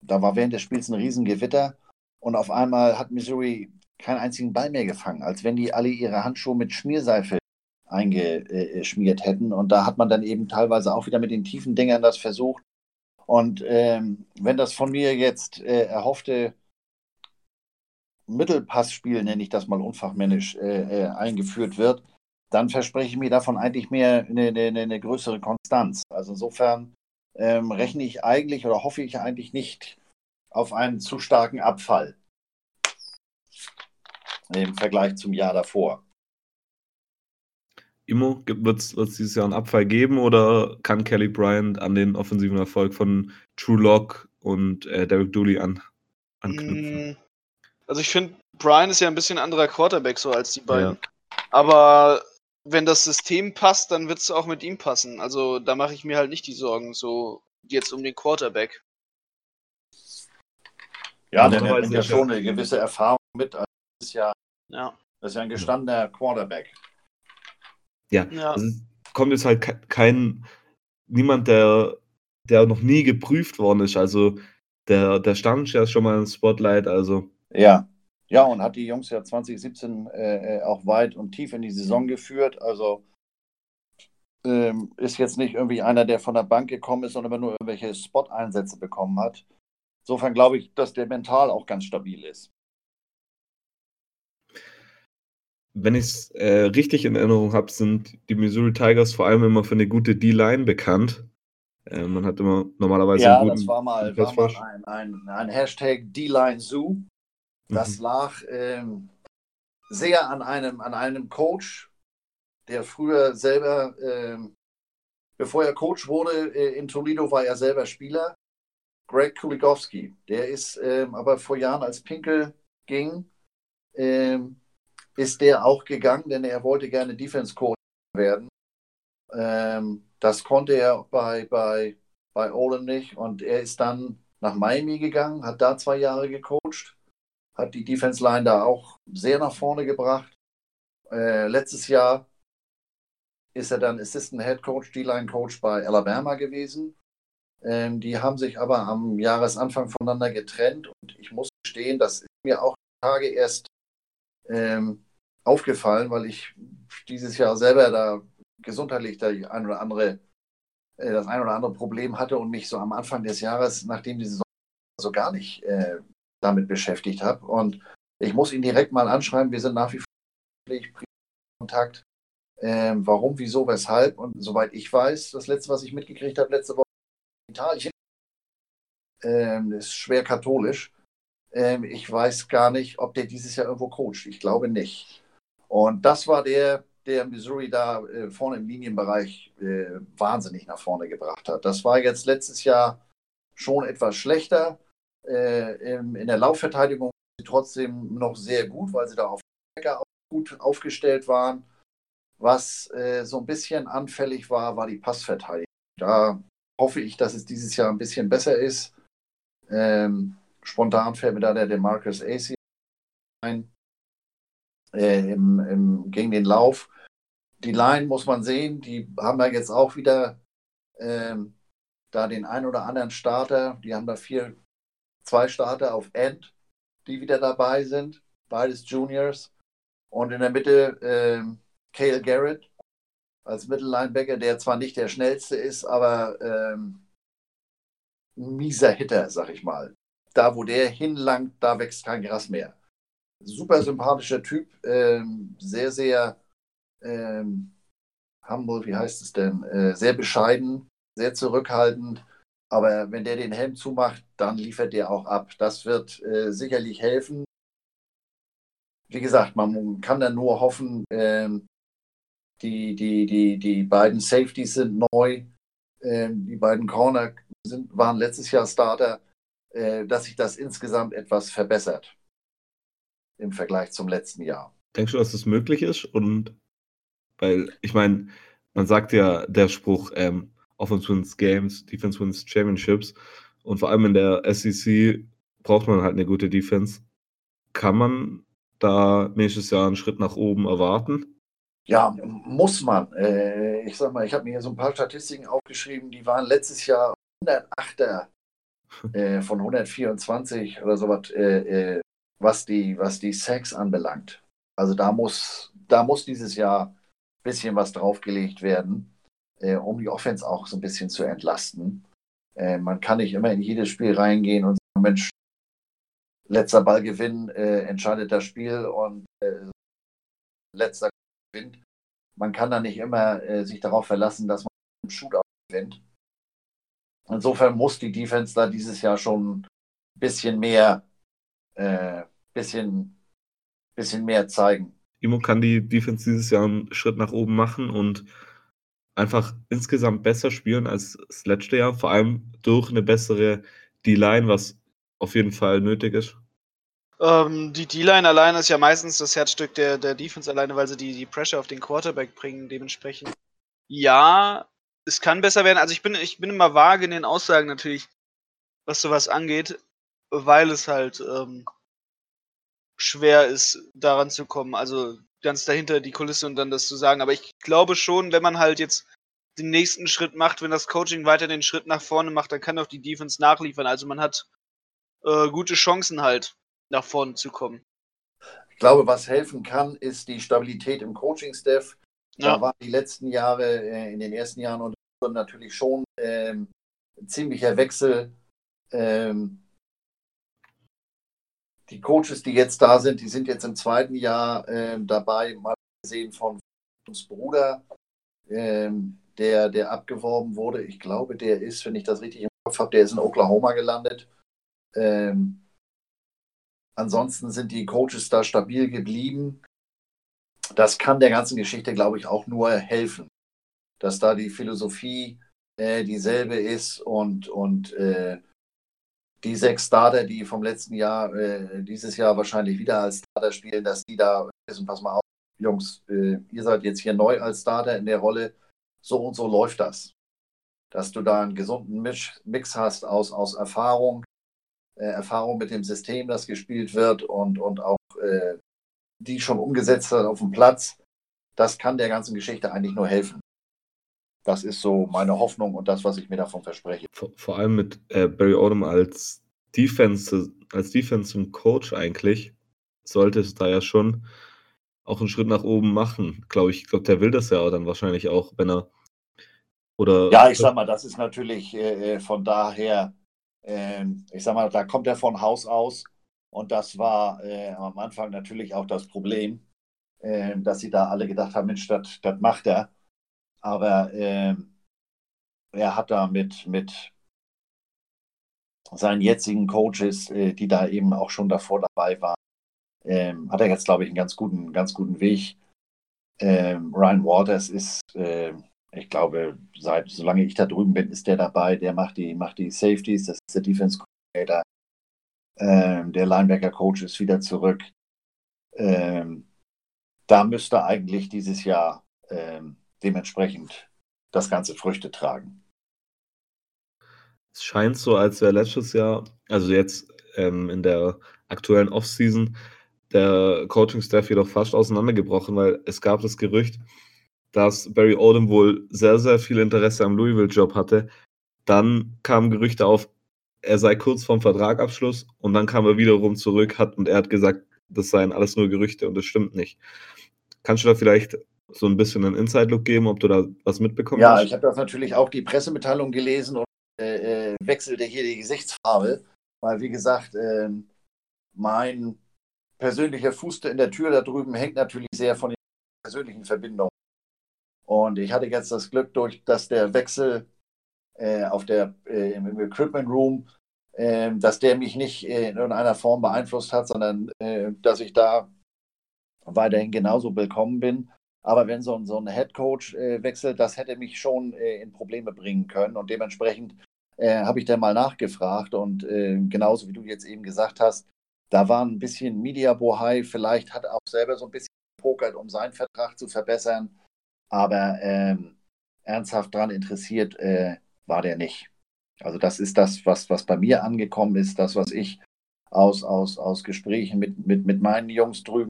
da war während des Spiels ein Riesengewitter und auf einmal hat Missouri keinen einzigen Ball mehr gefangen, als wenn die alle ihre Handschuhe mit Schmierseife eingeschmiert hätten. Und da hat man dann eben teilweise auch wieder mit den tiefen Dingern das versucht. Und ähm, wenn das von mir jetzt äh, erhoffte Mittelpassspiel, nenne ich das mal unfachmännisch, äh, äh, eingeführt wird, dann verspreche ich mir davon eigentlich mehr eine, eine, eine größere Konstanz. Also insofern ähm, rechne ich eigentlich oder hoffe ich eigentlich nicht auf einen zu starken Abfall im Vergleich zum Jahr davor. Imo, wird es dieses Jahr einen Abfall geben oder kann Kelly Bryant an den offensiven Erfolg von True Lock und äh, Derek Dooley an, anknüpfen? Mm, also ich finde, Bryant ist ja ein bisschen anderer Quarterback so als die beiden. Ja. Aber wenn das System passt, dann wird es auch mit ihm passen. Also da mache ich mir halt nicht die Sorgen, so jetzt um den Quarterback. Ja, der bringt ja schon eine gewisse Erfahrung mit. Also das ist ja, ja. Das ist ja ein gestandener Quarterback. Ja, ja. Also kommt jetzt halt kein, niemand, der, der noch nie geprüft worden ist. Also der, der stand ja schon mal im Spotlight. Also. Ja, ja, und hat die Jungs ja 2017 äh, äh, auch weit und tief in die Saison geführt. Also ähm, ist jetzt nicht irgendwie einer, der von der Bank gekommen ist, sondern nur irgendwelche Spot-Einsätze bekommen hat. Insofern glaube ich, dass der mental auch ganz stabil ist. Wenn ich es äh, richtig in Erinnerung habe, sind die Missouri Tigers vor allem immer für eine gute D-Line bekannt. Äh, man hat immer normalerweise. Ja, das war mal, war mal ein, ein, ein Hashtag D-Line Zoo. Das mhm. lag ähm, sehr an einem, an einem Coach, der früher selber, ähm, bevor er Coach wurde äh, in Toledo, war er selber Spieler. Greg Kuligowski. Der ist ähm, aber vor Jahren, als Pinkel ging, ähm, ist der auch gegangen, denn er wollte gerne Defense Coach werden. Ähm, das konnte er bei, bei, bei Olin nicht und er ist dann nach Miami gegangen, hat da zwei Jahre gecoacht hat die Defense Line da auch sehr nach vorne gebracht. Äh, letztes Jahr ist er dann Assistant Head Coach, D-Line Coach bei Alabama gewesen. Ähm, die haben sich aber am Jahresanfang voneinander getrennt und ich muss gestehen, das ist mir auch Tage erst ähm, aufgefallen, weil ich dieses Jahr selber da gesundheitlich da ein oder andere, äh, das ein oder andere Problem hatte und mich so am Anfang des Jahres, nachdem die Saison so gar nicht äh, damit beschäftigt habe. Und ich muss ihn direkt mal anschreiben. Wir sind nach wie vor in Kontakt. Ähm, warum, wieso, weshalb? Und soweit ich weiß, das letzte, was ich mitgekriegt habe, letzte Woche in Italien, ähm, ist schwer katholisch. Ähm, ich weiß gar nicht, ob der dieses Jahr irgendwo coacht. Ich glaube nicht. Und das war der, der Missouri da äh, vorne im Linienbereich äh, wahnsinnig nach vorne gebracht hat. Das war jetzt letztes Jahr schon etwas schlechter äh, in der Laufverteidigung trotzdem noch sehr gut, weil sie da auf gut aufgestellt waren. Was äh, so ein bisschen anfällig war, war die Passverteidigung. Da hoffe ich, dass es dieses Jahr ein bisschen besser ist. Ähm, spontan fällt mir da der Demarcus Acey ein äh, im, im, gegen den Lauf. Die Line muss man sehen, die haben ja jetzt auch wieder ähm, da den ein oder anderen Starter. Die haben da vier zwei Starter auf End, die wieder dabei sind, beides Juniors. Und in der Mitte äh, Cale Garrett als Mittellinebacker, der zwar nicht der schnellste ist, aber ähm, ein mieser Hitter, sag ich mal. Da, wo der hinlangt, da wächst kein Gras mehr. Super sympathischer Typ, ähm, sehr, sehr ähm, humble, wie heißt es denn? Äh, sehr bescheiden, sehr zurückhaltend aber wenn der den Helm zumacht, dann liefert der auch ab. Das wird äh, sicherlich helfen. Wie gesagt, man kann dann nur hoffen, ähm, die, die, die, die beiden Safeties sind neu, ähm, die beiden Corner sind, waren letztes Jahr Starter, äh, dass sich das insgesamt etwas verbessert im Vergleich zum letzten Jahr. Denkst du, dass das möglich ist? Und weil, ich meine, man sagt ja der Spruch, ähm, Offense wins Games, Defense wins Championships. Und vor allem in der SEC braucht man halt eine gute Defense. Kann man da nächstes Jahr einen Schritt nach oben erwarten? Ja, muss man. Äh, ich sag mal, ich habe mir hier so ein paar Statistiken aufgeschrieben, die waren letztes Jahr 108er äh, von 124 oder sowas, äh, was die, was die Sacks anbelangt. Also da muss, da muss dieses Jahr ein bisschen was draufgelegt werden äh, um die Offense auch so ein bisschen zu entlasten. Äh, man kann nicht immer in jedes Spiel reingehen und sagen, Mensch, letzter Ball gewinnen, äh, entscheidet das Spiel und äh, letzter gewinnt. Man kann da nicht immer äh, sich darauf verlassen, dass man einen Shootout gewinnt. Insofern muss die Defense da dieses Jahr schon ein bisschen mehr, äh, bisschen, bisschen mehr zeigen. Imo kann die Defense dieses Jahr einen Schritt nach oben machen und einfach insgesamt besser spielen als das letzte Jahr, vor allem durch eine bessere D-Line, was auf jeden Fall nötig ist? Ähm, die D-Line alleine ist ja meistens das Herzstück der, der Defense alleine, weil sie die, die Pressure auf den Quarterback bringen, dementsprechend. Ja, es kann besser werden. Also ich bin, ich bin immer vage in den Aussagen natürlich, was sowas angeht, weil es halt ähm, schwer ist, daran zu kommen. Also ganz dahinter die Kulisse und dann das zu sagen. Aber ich glaube schon, wenn man halt jetzt den nächsten Schritt macht, wenn das Coaching weiter den Schritt nach vorne macht, dann kann auch die Defense nachliefern. Also man hat äh, gute Chancen halt, nach vorne zu kommen. Ich glaube, was helfen kann, ist die Stabilität im Coaching-Staff. Ja. Da waren die letzten Jahre, äh, in den ersten Jahren und natürlich schon ähm, ein ziemlicher Wechsel. Ähm, die Coaches, die jetzt da sind, die sind jetzt im zweiten Jahr äh, dabei, mal gesehen von uns Bruder, ähm, der, der abgeworben wurde. Ich glaube, der ist, wenn ich das richtig im Kopf habe, der ist in Oklahoma gelandet. Ähm, ansonsten sind die Coaches da stabil geblieben. Das kann der ganzen Geschichte, glaube ich, auch nur helfen, dass da die Philosophie äh, dieselbe ist und, und äh, die sechs Starter, die vom letzten Jahr, äh, dieses Jahr wahrscheinlich wieder als Starter spielen, dass die da wissen, pass mal auf, Jungs, äh, ihr seid jetzt hier neu als Starter in der Rolle, so und so läuft das. Dass du da einen gesunden Mix hast aus, aus Erfahrung, äh, Erfahrung mit dem System, das gespielt wird und, und auch äh, die schon umgesetzt hat auf dem Platz, das kann der ganzen Geschichte eigentlich nur helfen. Das ist so meine Hoffnung und das, was ich mir davon verspreche. Vor, vor allem mit äh, Barry Odom als Defense, als Defensive Coach eigentlich, sollte es da ja schon auch einen Schritt nach oben machen, glaube ich. Glaube, der will das ja dann wahrscheinlich auch, wenn er oder. Ja, ich sag mal, das ist natürlich äh, äh von daher, äh, ich sag mal, da kommt er von Haus aus und das war äh, am Anfang natürlich auch das Problem, äh, dass sie da alle gedacht haben, Mensch, das macht er. Aber äh, er hat da mit, mit seinen jetzigen Coaches, äh, die da eben auch schon davor dabei waren, ähm, hat er jetzt, glaube ich, einen ganz guten, ganz guten Weg. Ähm, Ryan Waters ist, äh, ich glaube, seit solange ich da drüben bin, ist der dabei. Der macht die, macht die Safeties, das ist der Defense Coordinator. Ähm, der Linebacker Coach ist wieder zurück. Ähm, da müsste eigentlich dieses Jahr ähm, dementsprechend das Ganze Früchte tragen. Es scheint so, als wäre letztes Jahr, also jetzt ähm, in der aktuellen Offseason, der Coaching-Staff jedoch fast auseinandergebrochen, weil es gab das Gerücht, dass Barry Odom wohl sehr, sehr viel Interesse am Louisville-Job hatte. Dann kamen Gerüchte auf, er sei kurz vorm Vertragabschluss und dann kam er wiederum zurück hat und er hat gesagt, das seien alles nur Gerüchte und das stimmt nicht. Kannst du da vielleicht so ein bisschen einen Inside-Look geben, ob du da was mitbekommen ja, hast? Ja, ich habe das natürlich auch die Pressemitteilung gelesen und äh, äh, wechselte hier die Gesichtsfarbe, weil wie gesagt, äh, mein persönlicher Fuß in der Tür da drüben hängt natürlich sehr von den persönlichen Verbindungen. Und ich hatte jetzt das Glück, durch dass der Wechsel äh, auf der, äh, im Equipment Room, äh, dass der mich nicht in irgendeiner Form beeinflusst hat, sondern dass ich da weiterhin genauso willkommen bin. Aber wenn so ein, so ein Head Coach äh, wechselt, das hätte mich schon äh, in Probleme bringen können. Und dementsprechend äh, habe ich dann mal nachgefragt. Und äh, genauso wie du jetzt eben gesagt hast, da war ein bisschen Media Bohai. Vielleicht hat er auch selber so ein bisschen gepokert, um seinen Vertrag zu verbessern. Aber ähm, ernsthaft daran interessiert äh, war der nicht. Also das ist das, was, was bei mir angekommen ist, das, was ich aus, aus, aus Gesprächen mit, mit, mit meinen Jungs drüben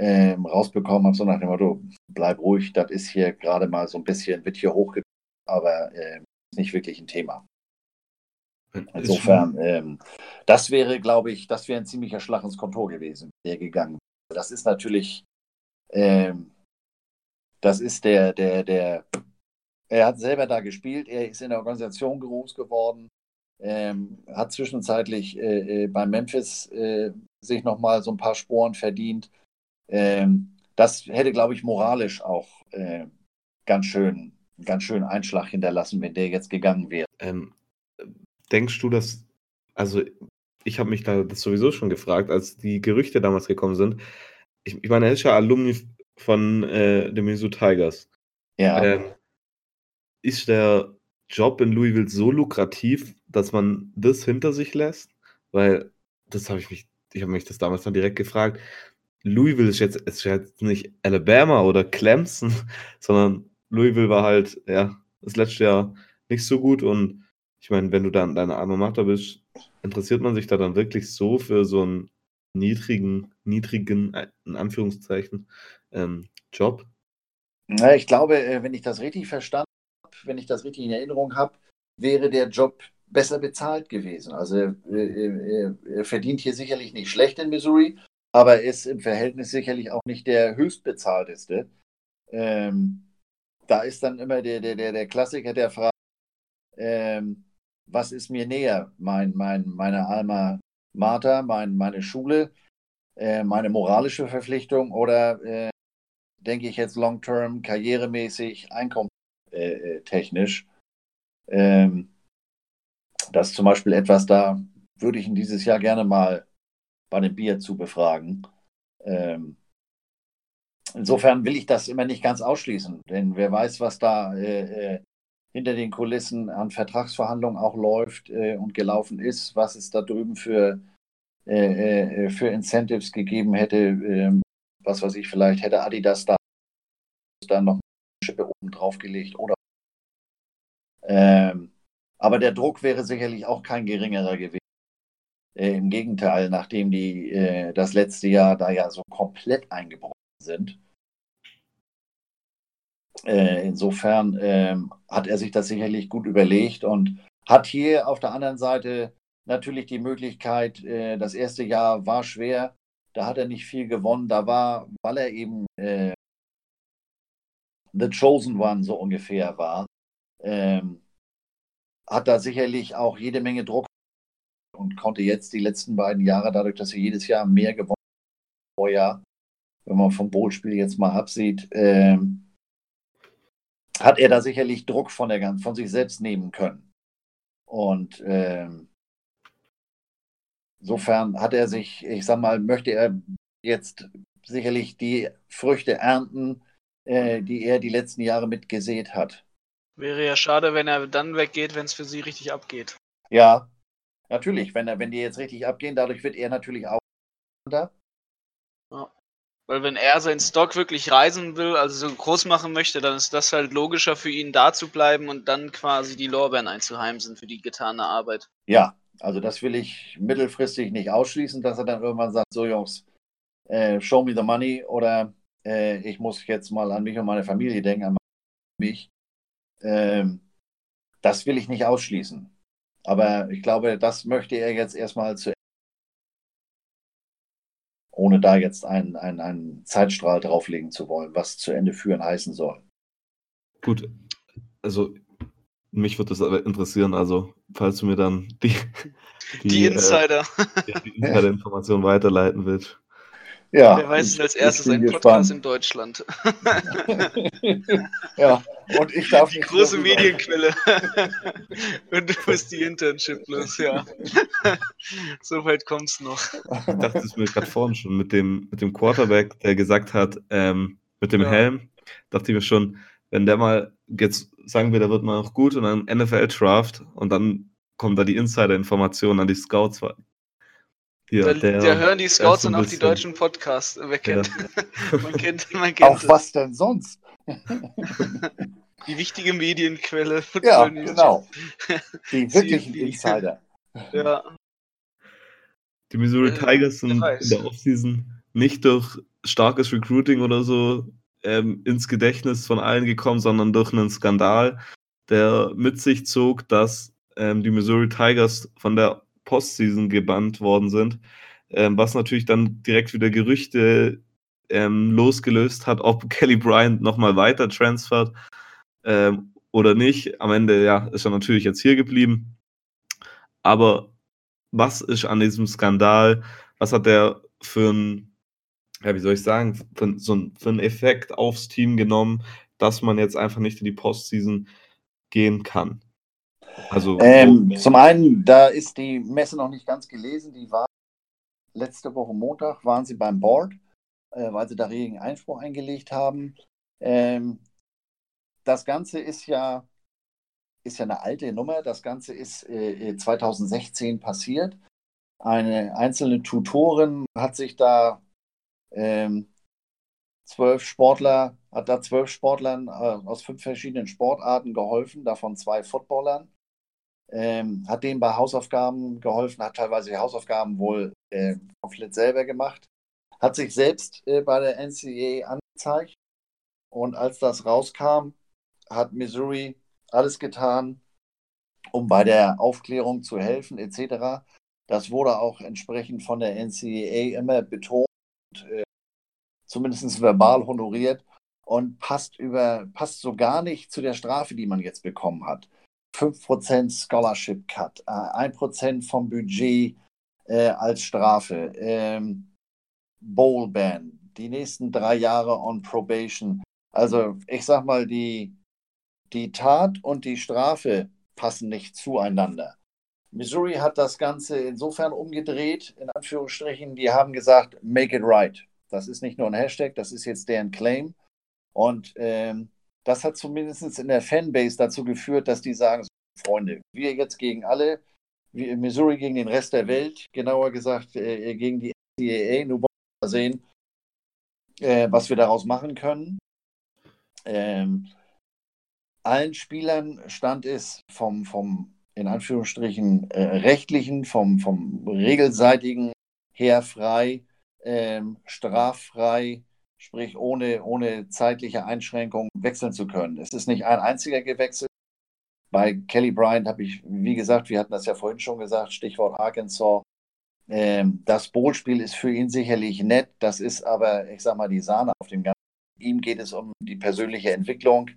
ähm, rausbekommen habe, so nach dem Motto, bleib ruhig, das ist hier gerade mal so ein bisschen, wird hier hochgebracht, aber äh, ist nicht wirklich ein Thema. Insofern, ähm, das wäre, glaube ich, das wäre ein ziemlicher Schlag ins Kontor gewesen, der gegangen. Das ist natürlich, ähm, das ist der, der, der, er hat selber da gespielt, er ist in der Organisation groß geworden, ähm, hat zwischenzeitlich äh, äh, bei Memphis äh, sich nochmal so ein paar Sporen verdient. Ähm, das hätte, glaube ich, moralisch auch äh, ganz schön, ganz schön Einschlag hinterlassen, wenn der jetzt gegangen wäre. Ähm, denkst du, dass, also ich habe mich da das sowieso schon gefragt, als die Gerüchte damals gekommen sind. Ich, ich meine, er ist ja Alumni von äh, den Minnesota Tigers. Ja. Ähm, ist der Job in Louisville so lukrativ, dass man das hinter sich lässt? Weil das habe ich mich ich habe mich das damals dann direkt gefragt, Louisville ist jetzt, ist jetzt nicht Alabama oder Clemson, sondern Louisville war halt, ja, das letzte Jahr nicht so gut und ich meine, wenn du dann deine Alma Mater bist, interessiert man sich da dann wirklich so für so einen niedrigen, niedrigen, äh, in Anführungszeichen, ähm, Job? Ja, ich glaube, äh, wenn ich das richtig verstanden habe, wenn ich das richtig in Erinnerung habe, wäre der Job besser bezahlt gewesen. Also er, er, er, verdient hier sicherlich nicht schlecht in Missouri, aber ist im Verhältnis sicherlich auch nicht der höchstbezahlteste. Ähm, da ist dann immer der, der, der, Klassiker der Frage, ähm, was ist mir näher? Mein, mein, meine Alma Mater, mein, meine Schule, äh, meine moralische Verpflichtung oder äh, denke ich jetzt long-term, karrieremäßig, einkommenstechnisch? Äh, ähm, das ist zum Beispiel etwas, da würde ich ihn dieses Jahr gerne mal bei dem Bier zu befragen. Ähm, insofern will ich das immer nicht ganz ausschließen, denn wer weiß, was da äh, äh, hinter den Kulissen an Vertragsverhandlungen auch läuft äh, und gelaufen ist, was es da drüben für, äh, äh, für Incentives gegeben hätte, ähm, was weiß ich, vielleicht hätte Adidas da, da noch eine Schippe oben drauf gelegt oder ähm, aber der Druck wäre sicherlich auch kein geringerer gewesen. Äh, Im Gegenteil, nachdem die äh, das letzte Jahr da ja so komplett eingebrochen sind. Äh, insofern ähm, hat er sich das sicherlich gut überlegt und hat hier auf der anderen Seite natürlich die Möglichkeit, äh, das erste Jahr war schwer, da hat er nicht viel gewonnen, da war, weil er eben äh, The Chosen One so ungefähr war, ähm, hat da sicherlich auch jede Menge Druck und konnte jetzt die letzten beiden Jahre, dadurch, dass er jedes Jahr mehr gewonnen hat, vorher, wenn man vom Bowl-Spiel jetzt mal absieht, ähm, hat er da sicherlich Druck von, der, von sich selbst nehmen können. Und ähm, insofern hat er sich, ich sag mal, möchte er jetzt sicherlich die Früchte ernten, äh, die er die letzten Jahre mitgesät hat. Wäre ja schade, wenn er dann weggeht, wenn es für sie richtig abgeht. Ja, natürlich. Wenn, er, wenn die jetzt richtig abgehen, dadurch wird er natürlich auch. Ja. Weil wenn er seinen Stock wirklich reisen will, also so groß machen möchte, dann ist das halt logischer für ihn da zu bleiben und dann quasi die Lorbeeren einzuheimsen für die getane Arbeit. Ja, also das will ich mittelfristig nicht ausschließen, dass er dann irgendwann sagt, so Jungs, äh, show me the money oder äh, ich muss jetzt mal an mich und meine Familie denken, an mich. Ähm, das will ich nicht ausschließen. Aber ich glaube, das möchte er jetzt erstmal zu ohne da jetzt einen, einen, einen Zeitstrahl drauflegen zu wollen, was zu Ende führen heißen soll. Gut, also mich würde das aber interessieren, also falls du mir dann die, die, die Insider, äh, die Insider-Information weiterleiten willst. Ja, Wer weiß es als erstes ein Podcast in Deutschland. ja, und ich darf Die große Medienquelle. und du bist die Internship los, ja. so weit kommt's noch. Ich dachte es mir gerade vorhin schon mit dem, mit dem Quarterback, der gesagt hat, ähm, mit dem ja. Helm, dachte ich mir schon, wenn der mal, jetzt sagen wir, der wird mal noch gut und dann NFL-Draft und dann kommen da die Insider-Informationen an die Scouts ja, da, da, hören die Scouts dann auch die deutschen Podcasts. Wer kennt? Ja. man kennt, man kennt Auch was denn sonst? die wichtige Medienquelle. Ja, genau. Die wirklichen Insider. Ja. Die Missouri äh, Tigers sind in der Offseason nicht durch starkes Recruiting oder so ähm, ins Gedächtnis von allen gekommen, sondern durch einen Skandal, der mit sich zog, dass ähm, die Missouri Tigers von der Postseason gebannt worden sind, ähm, was natürlich dann direkt wieder Gerüchte ähm, losgelöst hat, ob Kelly Bryant nochmal weiter transfert ähm, oder nicht. Am Ende ja, ist er natürlich jetzt hier geblieben. Aber was ist an diesem Skandal, was hat der für ein, ja, wie soll ich sagen, für, so ein, für einen Effekt aufs Team genommen, dass man jetzt einfach nicht in die Postseason gehen kann? Also, ähm, zum einen, da ist die Messe noch nicht ganz gelesen. Die war letzte Woche Montag, waren sie beim Board, äh, weil sie da regen Einspruch eingelegt haben. Ähm, das Ganze ist ja, ist ja eine alte Nummer. Das Ganze ist äh, 2016 passiert. eine einzelne Tutorin hat sich da ähm, zwölf Sportler, hat da zwölf Sportlern äh, aus fünf verschiedenen Sportarten geholfen, davon zwei Footballern. Ähm, hat denen bei Hausaufgaben geholfen, hat teilweise die Hausaufgaben wohl äh, komplett selber gemacht, hat sich selbst äh, bei der NCAA angezeigt und als das rauskam, hat Missouri alles getan, um bei der Aufklärung zu helfen etc. Das wurde auch entsprechend von der NCAA immer betont, äh, zumindest verbal honoriert und passt, über, passt so gar nicht zu der Strafe, die man jetzt bekommen hat. 5% Scholarship Cut, äh, 1% vom Budget äh, als Strafe, ähm, Bowl Ban, die nächsten drei Jahre on Probation. Also ich sag mal, die, die Tat und die Strafe passen nicht zueinander. Missouri hat das Ganze insofern umgedreht, in Anführungsstrichen, die haben gesagt, make it right. Das ist nicht nur ein Hashtag, das ist jetzt deren Claim. Und ähm, das hat zumindest in der Fanbase dazu geführt, dass die sagen, Freunde, wir jetzt gegen alle, Missouri gegen den Rest der Welt, genauer gesagt äh, gegen die NCAA, nur wollen wir mal sehen, äh, was wir daraus machen können. Ähm, allen Spielern stand es vom, vom in Anführungsstrichen äh, rechtlichen, vom, vom regelseitigen her frei, ähm, straffrei, sprich ohne, ohne zeitliche Einschränkung wechseln zu können. Es ist nicht ein einziger gewechselt. Bei Kelly Bryant habe ich, wie gesagt, wir hatten das ja vorhin schon gesagt, Stichwort Arkansas. Ähm, das Bootspiel ist für ihn sicherlich nett, das ist aber, ich sag mal, die Sahne auf dem Ganzen. Ihm geht es um die persönliche Entwicklung.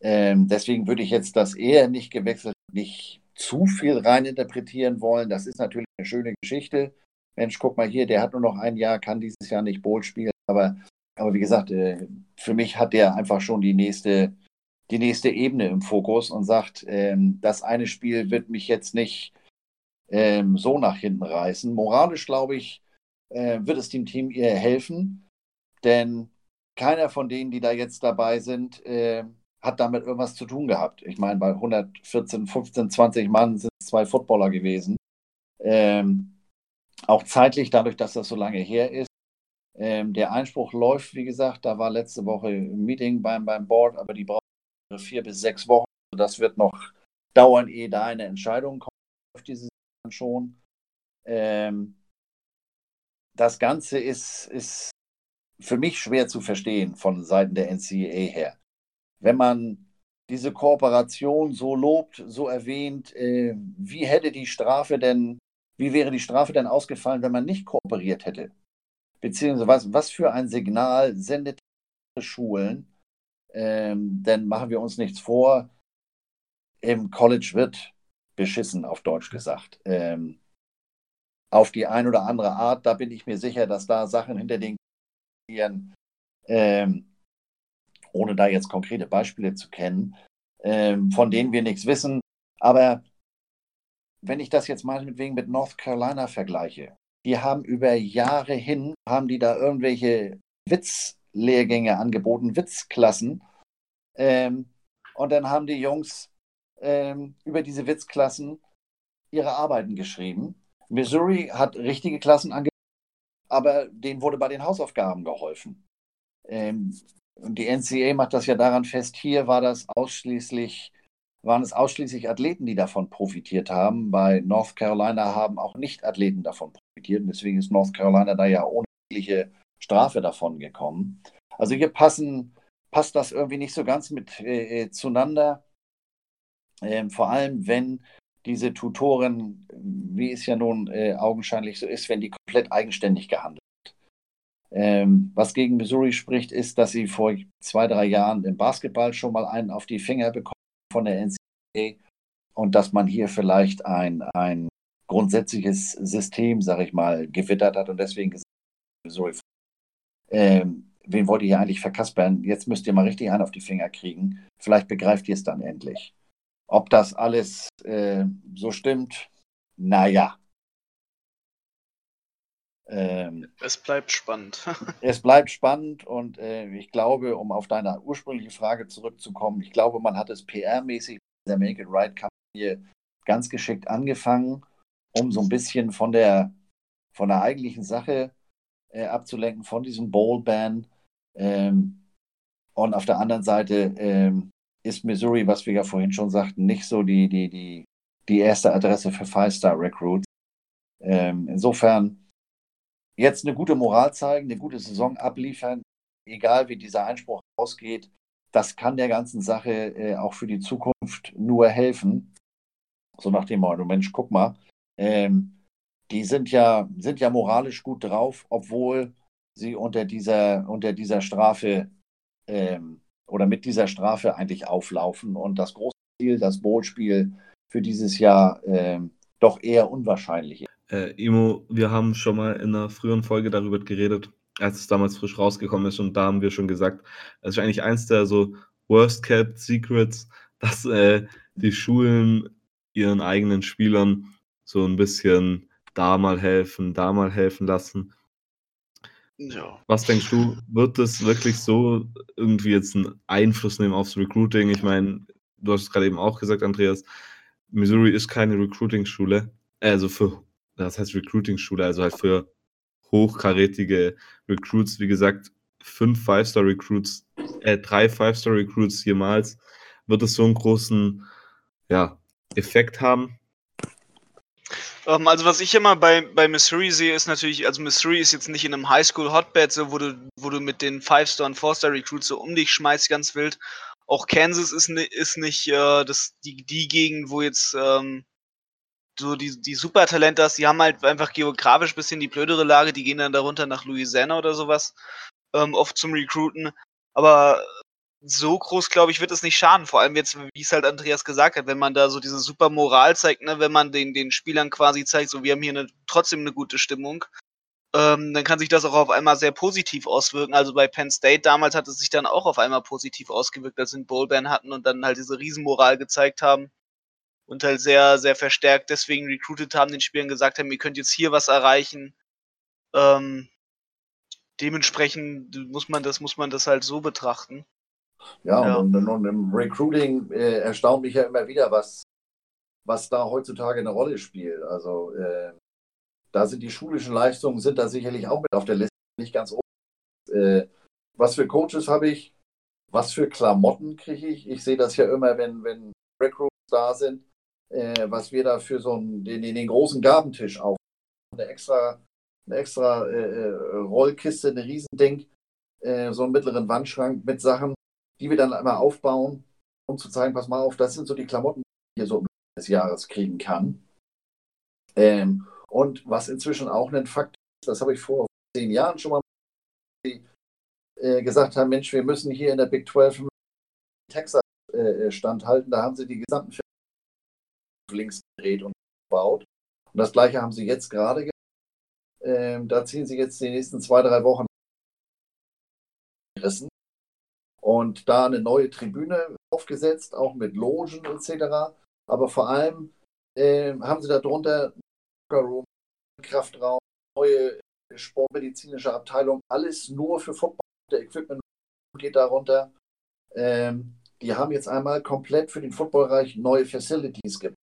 Ähm, deswegen würde ich jetzt das eher nicht gewechselt, nicht zu viel reininterpretieren wollen. Das ist natürlich eine schöne Geschichte. Mensch, guck mal hier, der hat nur noch ein Jahr, kann dieses Jahr nicht Boot spielen. Aber aber wie gesagt, äh, für mich hat der einfach schon die nächste, die nächste Ebene im Fokus und sagt, ähm, das eine Spiel wird mich jetzt nicht ähm, so nach hinten reißen. Moralisch, glaube ich, äh, wird es dem Team ihr helfen, denn keiner von denen, die da jetzt dabei sind, äh, hat damit irgendwas zu tun gehabt. Ich meine, bei 114, 15, 20 Mann sind es zwei Footballer gewesen. Ähm, auch zeitlich, dadurch, dass das so lange her ist, ähm, der Einspruch läuft, wie gesagt, da war letzte Woche ein Meeting beim, beim Board, aber die brauchen vier bis sechs Wochen. Das wird noch dauern, ehe da eine Entscheidung kommt auf diese schon. Ähm, das Ganze ist, ist für mich schwer zu verstehen von Seiten der NCAA her. Wenn man diese Kooperation so lobt, so erwähnt, äh, wie hätte die Strafe denn, wie wäre die Strafe denn ausgefallen, wenn man nicht kooperiert hätte? Beziehungsweise was, was für ein Signal sendet Schulen, ähm, denn machen wir uns nichts vor, im College wird beschissen, auf Deutsch gesagt. Ähm, auf die ein oder andere Art, da bin ich mir sicher, dass da Sachen hinter den ähm, ohne da jetzt konkrete Beispiele zu kennen, ähm, von denen wir nichts wissen. Aber wenn ich das jetzt mal mit wegen mit North Carolina vergleiche, die haben über Jahre hin, haben die da irgendwelche Witzlehrgänge angeboten, Witzklassen. Ähm, und dann haben die Jungs ähm, über diese Witzklassen ihre Arbeiten geschrieben. Missouri hat richtige Klassen angeboten, aber denen wurde bei den Hausaufgaben geholfen. Ähm, und die NCA macht das ja daran fest, hier war das ausschließlich waren es ausschließlich Athleten, die davon profitiert haben. Bei North Carolina haben auch Nicht-Athleten davon profitiert. Und deswegen ist North Carolina da ja ohne jegliche Strafe davon gekommen. Also hier passen, passt das irgendwie nicht so ganz mit äh, äh zueinander. Ähm, vor allem, wenn diese Tutoren, wie es ja nun äh, augenscheinlich so ist, wenn die komplett eigenständig gehandelt hat. Ähm, was gegen Missouri spricht, ist, dass sie vor zwei, drei Jahren im Basketball schon mal einen auf die Finger bekommen von der NCAA und dass man hier vielleicht ein, ein grundsätzliches System, sage ich mal, gewittert hat und deswegen gesagt, sorry, ähm, wen wollt ihr hier eigentlich verkaspern? Jetzt müsst ihr mal richtig einen auf die Finger kriegen. Vielleicht begreift ihr es dann endlich. Ob das alles äh, so stimmt, naja. Ähm, es bleibt spannend. es bleibt spannend und äh, ich glaube, um auf deine ursprüngliche Frage zurückzukommen, ich glaube, man hat es PR-mäßig der Make It Right-Kampagne ganz geschickt angefangen um so ein bisschen von der, von der eigentlichen Sache äh, abzulenken, von diesem Bowl-Ban. Ähm, und auf der anderen Seite ähm, ist Missouri, was wir ja vorhin schon sagten, nicht so die, die, die, die erste Adresse für Five-Star-Recruits. Ähm, insofern jetzt eine gute Moral zeigen, eine gute Saison abliefern, egal wie dieser Einspruch ausgeht, das kann der ganzen Sache äh, auch für die Zukunft nur helfen. So nach dem Motto, Mensch, guck mal, ähm, die sind ja, sind ja moralisch gut drauf, obwohl sie unter dieser, unter dieser Strafe ähm, oder mit dieser Strafe eigentlich auflaufen und das große Ziel, das Bootspiel für dieses Jahr ähm, doch eher unwahrscheinlich ist. Äh, Imo, wir haben schon mal in einer früheren Folge darüber geredet, als es damals frisch rausgekommen ist und da haben wir schon gesagt, es ist eigentlich eins der so Worst-Kept Secrets, dass äh, die Schulen ihren eigenen Spielern so ein bisschen da mal helfen, da mal helfen lassen. Ja. Was denkst du, wird das wirklich so irgendwie jetzt einen Einfluss nehmen aufs Recruiting? Ich meine, du hast es gerade eben auch gesagt, Andreas, Missouri ist keine Recruiting-Schule, also für, das heißt Recruiting-Schule, also halt für hochkarätige Recruits, wie gesagt, fünf Five-Star-Recruits, äh, drei Five-Star-Recruits jemals, wird es so einen großen ja, Effekt haben? Ähm, also was ich immer bei, bei Missouri sehe, ist natürlich, also Missouri ist jetzt nicht in einem Highschool-Hotbed, so, wo du, wo du mit den Five-Star- und Four-Star-Recruits so um dich schmeißt, ganz wild. Auch Kansas ist, ist nicht äh, das, die, die Gegend, wo jetzt ähm, so die, die Supertalente hast, die haben halt einfach geografisch ein bisschen die blödere Lage, die gehen dann darunter nach Louisiana oder sowas, ähm, oft zum Recruiten. Aber so groß, glaube ich, wird es nicht schaden. Vor allem jetzt, wie es halt Andreas gesagt hat, wenn man da so diese super Moral zeigt, ne, wenn man den, den Spielern quasi zeigt, so wir haben hier eine, trotzdem eine gute Stimmung, ähm, dann kann sich das auch auf einmal sehr positiv auswirken. Also bei Penn State damals hat es sich dann auch auf einmal positiv ausgewirkt, als sie einen Bowlban hatten und dann halt diese Riesenmoral gezeigt haben und halt sehr, sehr verstärkt deswegen recruited haben, den Spielern gesagt haben, ihr könnt jetzt hier was erreichen. Ähm, dementsprechend muss man das, muss man das halt so betrachten. Ja, ja. Und, und, im Recruiting äh, erstaunt mich ja immer wieder, was, was da heutzutage eine Rolle spielt. Also äh, da sind die schulischen Leistungen sind da sicherlich auch mit auf der Liste nicht ganz oben. Äh, was für Coaches habe ich? Was für Klamotten kriege ich? Ich sehe das ja immer, wenn, wenn Recruits da sind, äh, was wir da für so einen, den, den großen Gabentisch auf. Eine extra, eine extra äh, äh, Rollkiste, eine Riesending, äh, so einen mittleren Wandschrank mit Sachen, die wir dann einmal aufbauen, um zu zeigen, pass mal auf, das sind so die Klamotten, die ich hier so des Jahres kriegen kann. Ähm, und was inzwischen auch ein Fakt ist, das habe ich vor zehn Jahren schon mal äh, gesagt haben, Mensch, wir müssen hier in der Big 12 Texas äh, standhalten. Da haben sie die gesamten links gedreht und gebaut. Und das gleiche haben sie jetzt gerade gemacht. Ähm, da ziehen sie jetzt die nächsten zwei, drei Wochen gerissen und da eine neue Tribüne aufgesetzt, auch mit Logen etc. Aber vor allem äh, haben sie darunter Room, Kraftraum, neue sportmedizinische Abteilung, alles nur für Football. Der Equipment geht darunter. Ähm, die haben jetzt einmal komplett für den Footballbereich neue Facilities gebaut.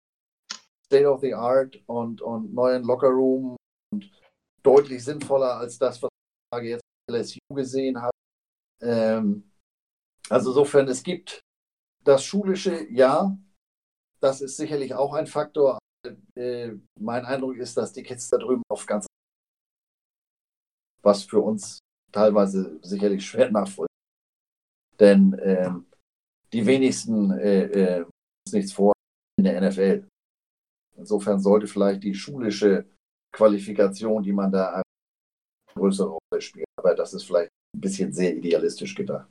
State of the Art und, und neuen Lockerroom und deutlich sinnvoller als das, was ich jetzt LSU gesehen habe. Ähm, also insofern, es gibt das schulische, ja, das ist sicherlich auch ein Faktor. Äh, mein Eindruck ist, dass die Kids da drüben auf ganz was für uns teilweise sicherlich schwer nachvollziehen. Denn äh, die wenigsten äh, äh, nichts vor in der NFL. Insofern sollte vielleicht die schulische Qualifikation, die man da eine größere Rolle spielt. Aber das ist vielleicht ein bisschen sehr idealistisch gedacht.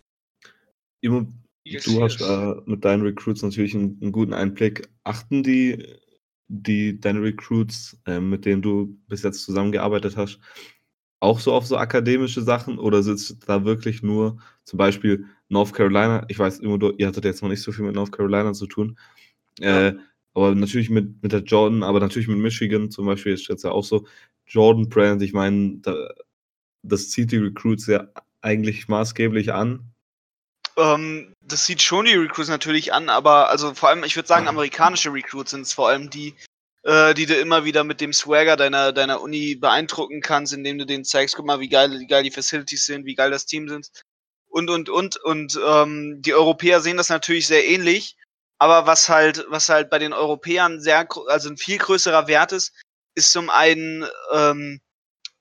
Imo, yes, du hast yes. mit deinen Recruits natürlich einen, einen, guten Einblick. Achten die, die deine Recruits, äh, mit denen du bis jetzt zusammengearbeitet hast, auch so auf so akademische Sachen oder sitzt da wirklich nur zum Beispiel North Carolina? Ich weiß, Imo, du, ihr hattet jetzt noch nicht so viel mit North Carolina zu tun. Ja. Äh, aber natürlich mit, mit der Jordan, aber natürlich mit Michigan zum Beispiel ist jetzt ja auch so. Jordan Brand, ich meine, da, das zieht die Recruits ja eigentlich maßgeblich an. Ähm, das sieht schon die Recruits natürlich an, aber also vor allem, ich würde sagen, amerikanische Recruits sind es vor allem die, äh, die du immer wieder mit dem Swagger deiner, deiner Uni beeindrucken kannst, indem du denen zeigst, guck mal, wie geil, wie geil die Facilities sind, wie geil das Team sind. Und, und, und, und ähm, die Europäer sehen das natürlich sehr ähnlich. Aber was halt, was halt bei den Europäern sehr, also ein viel größerer Wert ist, ist zum einen, ähm,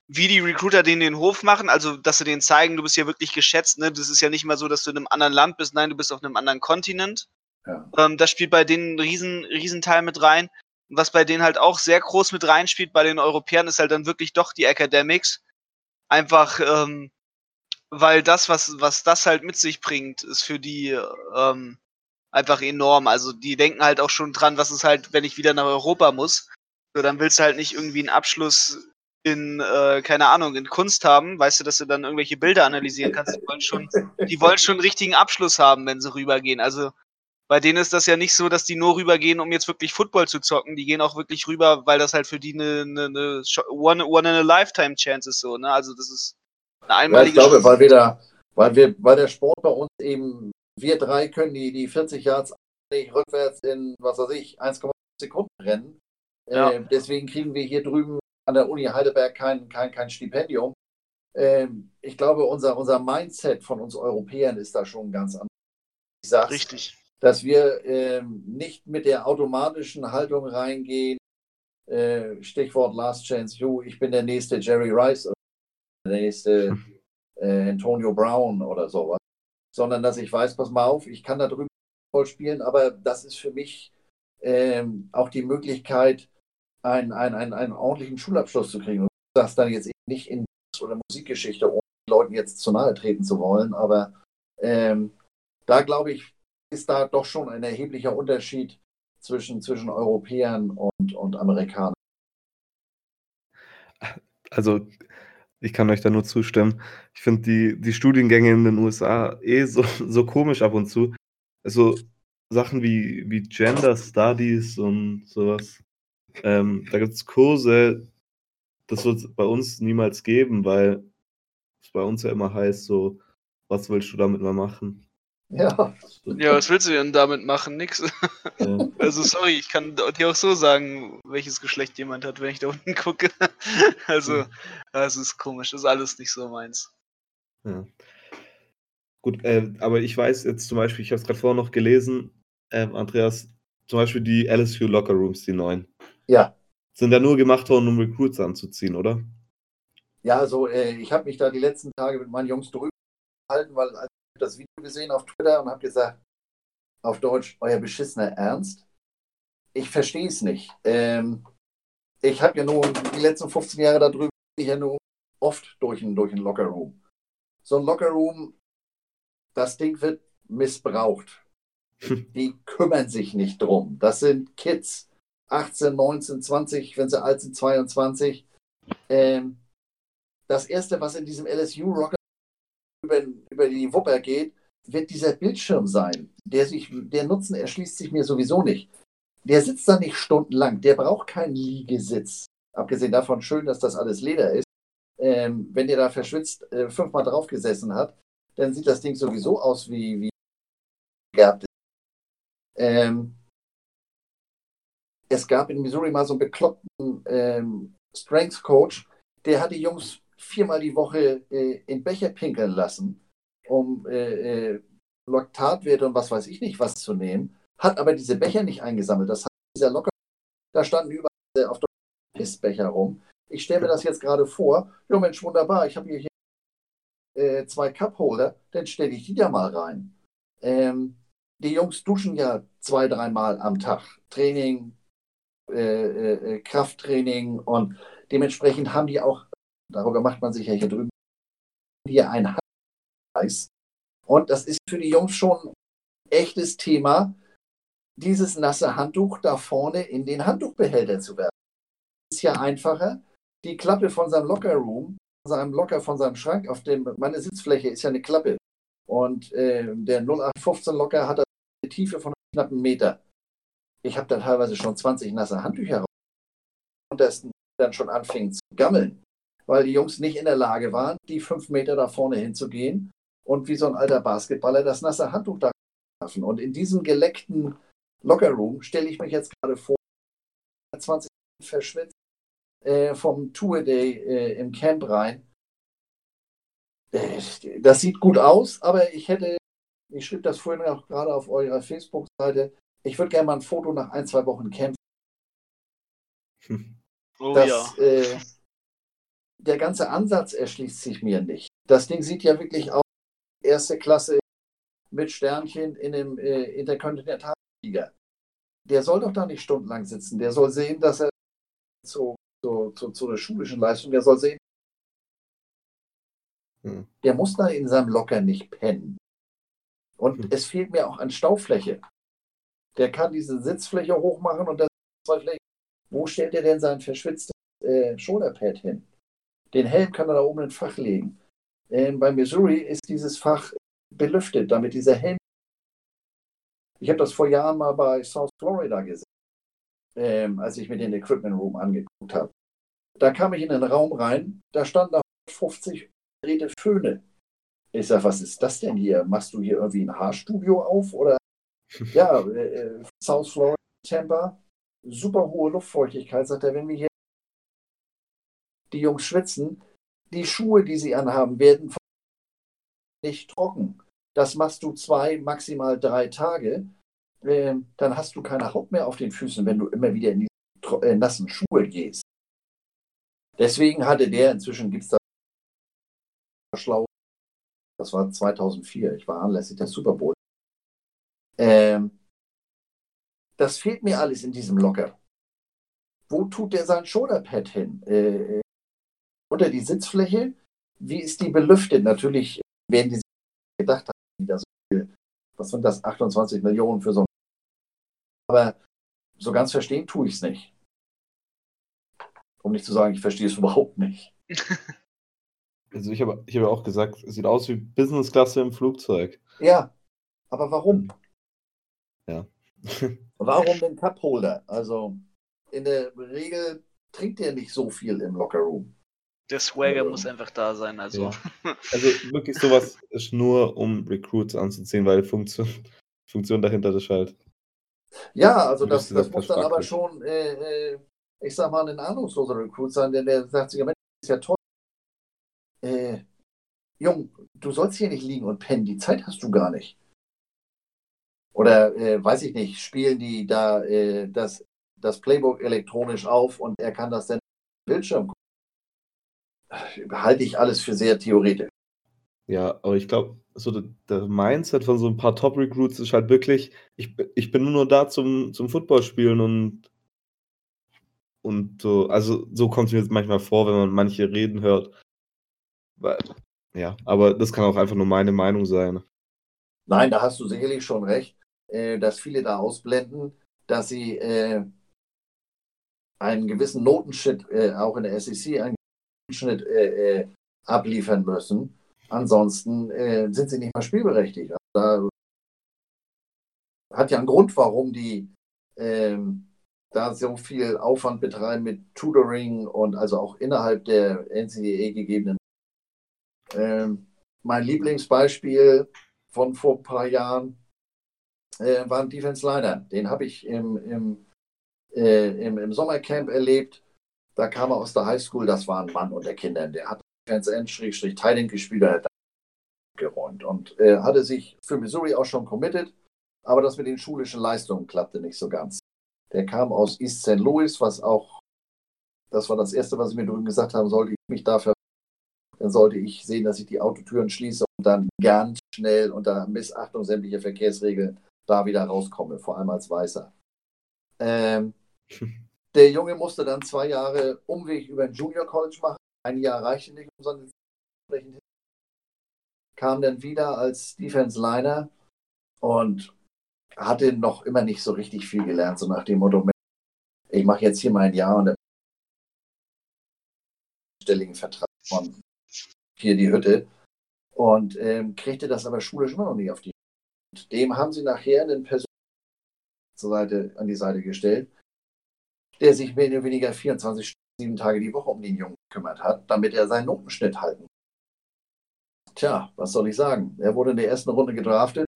wie die Recruiter den den Hof machen, also dass sie denen zeigen, du bist ja wirklich geschätzt, ne? Das ist ja nicht mal so, dass du in einem anderen Land bist, nein, du bist auf einem anderen Kontinent. Ja. Ähm, das spielt bei denen einen riesen, riesen Teil mit rein. Und was bei denen halt auch sehr groß mit reinspielt, bei den Europäern, ist halt dann wirklich doch die Academics. Einfach, ähm, weil das, was, was das halt mit sich bringt, ist für die ähm, einfach enorm. Also die denken halt auch schon dran, was ist halt, wenn ich wieder nach Europa muss. So, dann willst du halt nicht irgendwie einen Abschluss in, äh, keine Ahnung, in Kunst haben, weißt du, dass du dann irgendwelche Bilder analysieren kannst. Die wollen schon, die wollen schon einen richtigen Abschluss haben, wenn sie rübergehen. Also bei denen ist das ja nicht so, dass die nur rübergehen, um jetzt wirklich Football zu zocken. Die gehen auch wirklich rüber, weil das halt für die eine, eine, eine one, one in a lifetime Chance ist so, ne? Also das ist eine einmalige ja, ich glaube, weil wir da, weil wir, weil der Sport bei uns eben, wir drei können die, die 40 Yards nicht rückwärts in, was weiß ich, 1,5 Sekunden rennen. Ja. Äh, deswegen kriegen wir hier drüben an der Uni Heidelberg kein, kein, kein Stipendium. Ähm, ich glaube, unser, unser Mindset von uns Europäern ist da schon ganz anders. Ich sag's, Richtig. Dass wir ähm, nicht mit der automatischen Haltung reingehen, äh, Stichwort Last Chance You, ich bin der nächste Jerry Rice oder der nächste äh, Antonio Brown oder sowas, sondern dass ich weiß, pass mal auf, ich kann da drüben voll spielen, aber das ist für mich ähm, auch die Möglichkeit, einen, einen, einen, einen ordentlichen Schulabschluss zu kriegen. Und das dann jetzt eben nicht in oder Musikgeschichte, um den Leuten jetzt zu nahe treten zu wollen, aber ähm, da glaube ich, ist da doch schon ein erheblicher Unterschied zwischen, zwischen Europäern und, und Amerikanern. Also ich kann euch da nur zustimmen. Ich finde die, die Studiengänge in den USA eh so, so komisch ab und zu. Also Sachen wie, wie Gender Studies und sowas. Ähm, da gibt es Kurse, das wird es bei uns niemals geben, weil es bei uns ja immer heißt, so, was willst du damit mal machen? Ja. Ja, was willst du denn damit machen? Nix. Ja. Also sorry, ich kann dir auch so sagen, welches Geschlecht jemand hat, wenn ich da unten gucke. Also, das ist komisch, das ist alles nicht so meins. Ja. Gut, äh, aber ich weiß jetzt zum Beispiel, ich habe es gerade vorher noch gelesen, äh, Andreas, zum Beispiel die LSU Locker Rooms, die neuen. Ja. Sind ja nur gemacht worden, um Recruits anzuziehen, oder? Ja, also äh, ich habe mich da die letzten Tage mit meinen Jungs drüber gehalten, weil als das Video gesehen auf Twitter und habe gesagt, auf Deutsch, euer beschissener Ernst. Ich verstehe es nicht. Ähm, ich habe ja nur die letzten 15 Jahre da drüben, ich ja nur oft durch einen, durch einen Lockerroom. So ein Lockerroom, das Ding wird missbraucht. Die kümmern sich nicht drum. Das sind Kids, 18, 19, 20, wenn sie alt sind, 22. Ähm, das erste, was in diesem LSU-Rocker über, über die Wupper geht, wird dieser Bildschirm sein. Der, sich, der Nutzen erschließt sich mir sowieso nicht. Der sitzt da nicht stundenlang. Der braucht keinen Liegesitz. Abgesehen davon, schön, dass das alles Leder ist. Ähm, wenn der da verschwitzt äh, fünfmal drauf gesessen hat, dann sieht das Ding sowieso aus wie, wie gehabt. Ähm, es gab in Missouri mal so einen bekloppten ähm, Strength Coach, der hat die Jungs viermal die Woche äh, in Becher pinkeln lassen, um äh, äh, Laktatwerte und was weiß ich nicht was zu nehmen, hat aber diese Becher nicht eingesammelt. Das heißt, dieser Locker, da standen überall auf der Pissbecher rum. Ich stelle mir das jetzt gerade vor, ja Mensch, wunderbar, ich habe hier, hier äh, zwei Cupholder, dann stelle ich die da mal rein. Ähm, die Jungs duschen ja zwei, dreimal am Tag. Training, äh, äh, äh, Krafttraining und dementsprechend haben die auch, darüber macht man sich ja hier drüben, hier ein Handpreis. Und das ist für die Jungs schon ein echtes Thema, dieses nasse Handtuch da vorne in den Handtuchbehälter zu werfen. Ist ja einfacher. Die Klappe von seinem Lockerroom, seinem Locker von seinem Schrank auf dem, meine Sitzfläche ist ja eine Klappe. Und äh, der 0815 Locker hat eine Tiefe von knapp einem Meter ich habe dann teilweise schon 20 nasse Handtücher raus und das dann schon anfing zu gammeln, weil die Jungs nicht in der Lage waren, die fünf Meter da vorne hinzugehen und wie so ein alter Basketballer das nasse Handtuch da schaffen. Und in diesem geleckten Lockerroom stelle ich mich jetzt gerade vor, 20 verschwitzt äh, vom Tour Day äh, im Camp rein. Äh, das sieht gut aus, aber ich hätte, ich schrieb das vorhin auch gerade auf eurer Facebook-Seite, ich würde gerne mal ein Foto nach ein, zwei Wochen Camp. Oh das, ja. Der ganze Ansatz erschließt sich mir nicht. Das Ding sieht ja wirklich aus, erste Klasse mit Sternchen in dem äh, Interkontinentalliga. Der soll doch da nicht stundenlang sitzen. Der soll sehen, dass er zu, zu, zu, zu einer schulischen Leistung, der soll sehen, Hm. der muss da in seinem Locker nicht pennen. Und Hm. es fehlt mir auch an Staufläche. Der kann diese Sitzfläche hochmachen und das zwei Flächen. Wo stellt er denn sein verschwitztes äh, Shoulderpad hin? Den Helm kann er da oben ins Fach legen. Ähm, bei Missouri ist dieses Fach belüftet, damit dieser Helm. Ich habe das vor Jahren mal bei South Florida gesehen, ähm, als ich mir den Equipment Room angeguckt habe. Da kam ich in den Raum rein, da standen da 50 gedrehte Föhne. Ich sage, was ist das denn hier? Machst du hier irgendwie ein Haarstudio auf? Oder ja, äh, South Florida, Tampa, super hohe Luftfeuchtigkeit, sagt er, wenn wir hier die Jungs schwitzen, die Schuhe, die sie anhaben, werden nicht trocken. Das machst du zwei, maximal drei Tage. Ähm, dann hast du keine Haut mehr auf den Füßen, wenn du immer wieder in die äh, nassen Schuhe gehst. Deswegen hatte der, inzwischen gibt es da schlau, das war 2004, ich war anlässlich der Super Bowl. Ähm, das fehlt mir alles in diesem Locker. Wo tut der sein Shoulderpad hin? Äh, unter die Sitzfläche? Wie ist die belüftet? Natürlich werden die gedacht haben, so. Was sind das? 28 Millionen für so ein. Aber so ganz verstehen tue ich es nicht. Um nicht zu sagen, ich verstehe es überhaupt nicht. Also ich habe ich hab auch gesagt, es sieht aus wie Businessklasse im Flugzeug. Ja, aber warum? Ja. Warum den Cupholder? Also in der Regel trinkt er nicht so viel im Lockerroom. Der Swagger Ja. muss einfach da sein. Also, Ja. Also wirklich sowas ist nur, um Recruits anzuziehen, weil Funktion, Funktion dahinter ist halt. Ja, also das, das dieser muss dann aber schon, äh, äh, ich sag mal, ein ahnungsloser Recruit sein, denn der sagt sich, ja, Mensch, ist ja toll. Äh, Jung, du sollst hier nicht liegen und pennen, die Zeit hast du gar nicht. Oder äh, weiß ich nicht, spielen die da äh, das, das Playbook elektronisch auf und er kann das dann im Bildschirm gucken. Halte ich alles für sehr theoretisch. Ja, aber ich glaube, so der, der Mindset von so ein paar Top-Recruits ist halt wirklich, ich, ich bin nur da zum, zum Football spielen und, und so, also so kommt es mir jetzt manchmal vor, wenn man manche Reden hört. Weil, ja, aber das kann auch einfach nur meine Meinung sein. Nein, da hast du sicherlich schon recht, äh, dass viele da ausblenden, dass sie äh, einen gewissen Notenschnitt, äh, auch in der SEC, einen Notenschnitt äh, äh, abliefern müssen. Ansonsten äh, sind sie nicht mehr spielberechtigt. Also da hat ja einen Grund, warum die ähm, da so viel Aufwand betreiben mit Tutoring und also auch innerhalb der NCAA gegebenen. Ähm, mein Lieblingsbeispiel von vor ein paar Jahren äh, war ein Defense Liner. Den habe ich im, im, äh, im, im Sommercamp erlebt. Da kam er aus der Highschool, das war ein Mann unter Kindern. Der hat Defense End, Schrägstrich, Titan gespielt, er hat geräumt und äh, hatte sich für Missouri auch schon committed, aber das mit den schulischen Leistungen klappte nicht so ganz. Der kam aus East St. Louis, was auch, das war das Erste, was ich mir drüben gesagt haben sollte, ich mich dafür, dann sollte ich sehen, dass ich die Autotüren schließe und dann ganz schnell unter Missachtung sämtlicher Verkehrsregeln da wieder rauskomme, vor allem als Weißer. Ähm, der Junge musste dann zwei Jahre Umweg über ein Junior College machen. Ein Jahr reichte nicht, um seine kam dann wieder als Defense Liner und hatte noch immer nicht so richtig viel gelernt, so nach dem Motto, ich mache jetzt hier mal ein Jahr und dann stelligen Vertrag von hier die Hütte und ähm, kriegte das aber schulisch immer noch nicht auf die. Und dem haben sie nachher einen Person zur Seite, an die Seite gestellt, der sich mehr oder weniger 24 Stunden, sieben Tage die Woche um den Jungen gekümmert hat, damit er seinen Notenschnitt halten kann. Tja, was soll ich sagen? Er wurde in der ersten Runde gedraftet.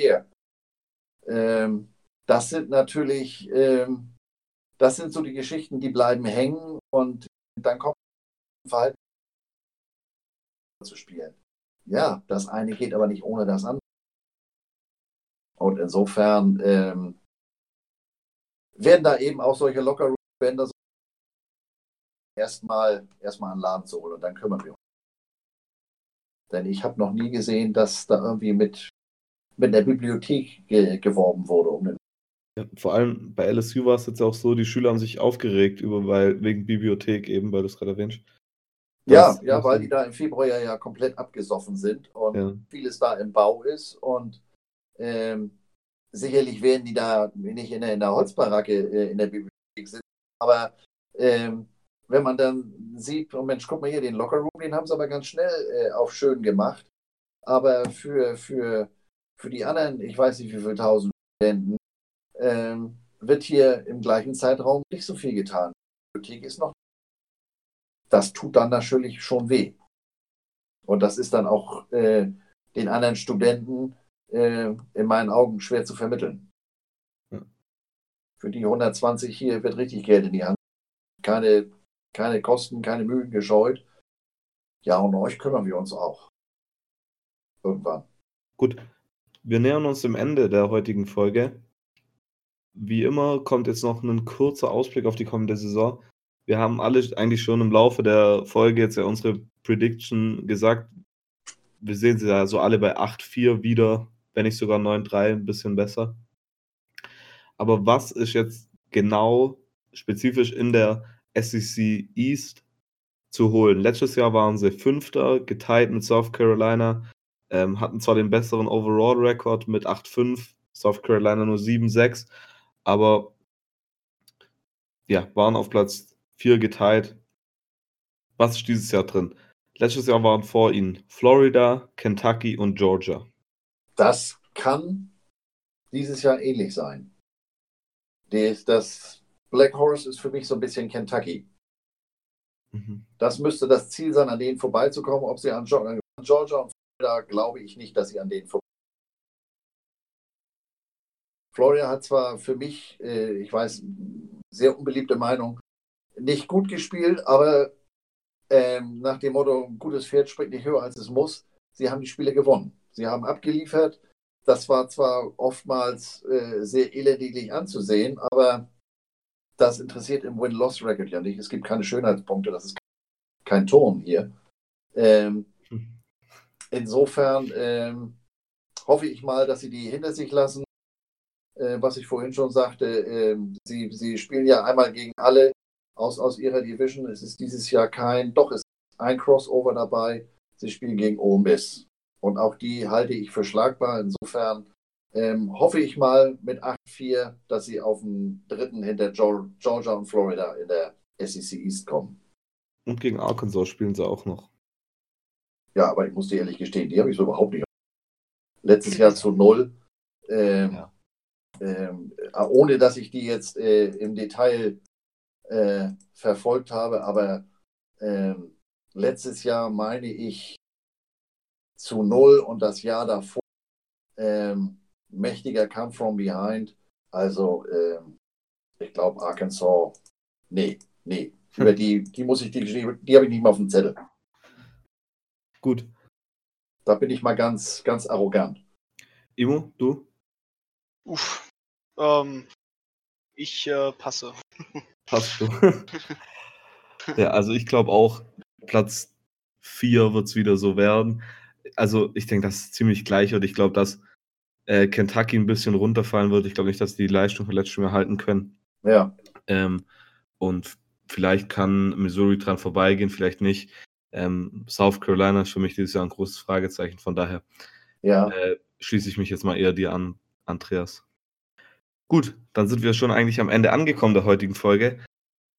Hier. Ähm, das sind natürlich ähm, das sind so die Geschichten, die bleiben hängen und dann kommt ein Verhalten zu spielen. Ja, das eine geht aber nicht ohne das andere. Und insofern ähm, werden da eben auch solche locker bänder erstmal erstmal an Laden zu holen und dann kümmern wir uns. Denn ich habe noch nie gesehen, dass da irgendwie mit, mit der Bibliothek ge geworben wurde. Um ja, vor allem bei LSU war es jetzt auch so, die Schüler haben sich aufgeregt über, weil, wegen Bibliothek eben, weil du es gerade erwähnst. Ja, ja, weil die da im Februar ja komplett abgesoffen sind und Ja. vieles da im Bau ist und ähm, sicherlich werden die da nicht in der, in der Holzbaracke äh, in der Bibliothek sitzen, aber ähm, wenn man dann sieht, oh Mensch, guck mal hier, den Lockerroom, den haben sie aber ganz schnell äh, auf schön gemacht, aber für, für, für die anderen, ich weiß nicht wie viele tausend Studenten, ähm, wird hier im gleichen Zeitraum nicht so viel getan. Die Bibliothek ist noch das tut dann natürlich schon weh. Und das ist dann auch äh, den anderen Studenten äh, in meinen Augen schwer zu vermitteln. Ja. Für die 120 hier wird richtig Geld in die Hand. Keine, keine Kosten, keine Mühen gescheut. Ja, und euch kümmern wir uns auch. Irgendwann. Gut, wir nähern uns dem Ende der heutigen Folge. Wie immer kommt jetzt noch ein kurzer Ausblick auf die kommende Saison. Wir haben alle eigentlich schon im Laufe der Folge jetzt ja unsere Prediction gesagt. Wir sehen sie ja so alle bei 8-4 wieder, wenn nicht sogar 9-3, ein bisschen besser. Aber was ist jetzt genau spezifisch in der SEC East zu holen? Letztes Jahr waren sie Fünfter, geteilt mit South Carolina, ähm, hatten zwar den besseren Overall-Rekord mit 8-5, South Carolina nur 7-6, aber ja, waren auf Platz 4 geteilt. Was ist dieses Jahr drin? Letztes Jahr waren vor ihnen Florida, Kentucky und Georgia. Das kann dieses Jahr ähnlich sein. Das Black Horse ist für mich so ein bisschen Kentucky. Mhm. Das müsste das Ziel sein, an denen vorbeizukommen. Ob sie an Georgia, an Georgia und Florida, glaube ich nicht, dass sie an denen vorbeikommen. Florida hat zwar für mich, äh, ich weiß, sehr unbeliebte Meinung, nicht gut gespielt, aber ähm, nach dem Motto, ein gutes Pferd springt nicht höher als es muss, sie haben die Spiele gewonnen. Sie haben abgeliefert. Das war zwar oftmals äh, sehr elendiglich anzusehen, aber das interessiert im Win-Loss-Record ja nicht. Es gibt keine Schönheitspunkte, das ist kein Ton hier. Ähm, insofern ähm, hoffe ich mal, dass sie die hinter sich lassen. Äh, was ich vorhin schon sagte, äh, sie, sie spielen ja einmal gegen alle aus, aus ihrer Division. Es ist dieses Jahr kein, doch es ist ein Crossover dabei. Sie spielen gegen Ole Miss. Und auch die halte ich für schlagbar. Insofern ähm, hoffe ich mal mit 8-4, dass sie auf den dritten hinter Georgia und Florida in der SEC East kommen. Und gegen Arkansas spielen sie auch noch. Ja, aber ich muss dir ehrlich gestehen, die habe ich so überhaupt nicht. Letztes Jahr zu null. Ähm, Ja. ähm, ohne dass ich die jetzt äh, im Detail äh, verfolgt habe, aber ähm, letztes Jahr meine ich zu null und das Jahr davor ähm, mächtiger Kampf from behind. Also ähm, ich glaube Arkansas, nee, nee, über die, die muss ich die, die habe ich nicht mal auf dem Zettel. Gut. Da bin ich mal ganz, ganz arrogant. Imo, du? Uff. Ähm, ich äh, passe. Passt du. ja, also ich glaube auch, Platz 4 wird es wieder so werden. Also ich denke, das ist ziemlich gleich und ich glaube, dass äh, Kentucky ein bisschen runterfallen wird. Ich glaube nicht, dass die die Leistung von letztem Jahr halten können. Ja, Ähm, und vielleicht kann Missouri dran vorbeigehen, vielleicht nicht. Ähm, South Carolina ist für mich dieses Jahr ein großes Fragezeichen. Von daher ja. äh, schließe ich mich jetzt mal eher dir an, Andreas. Gut, dann sind wir schon eigentlich am Ende angekommen der heutigen Folge.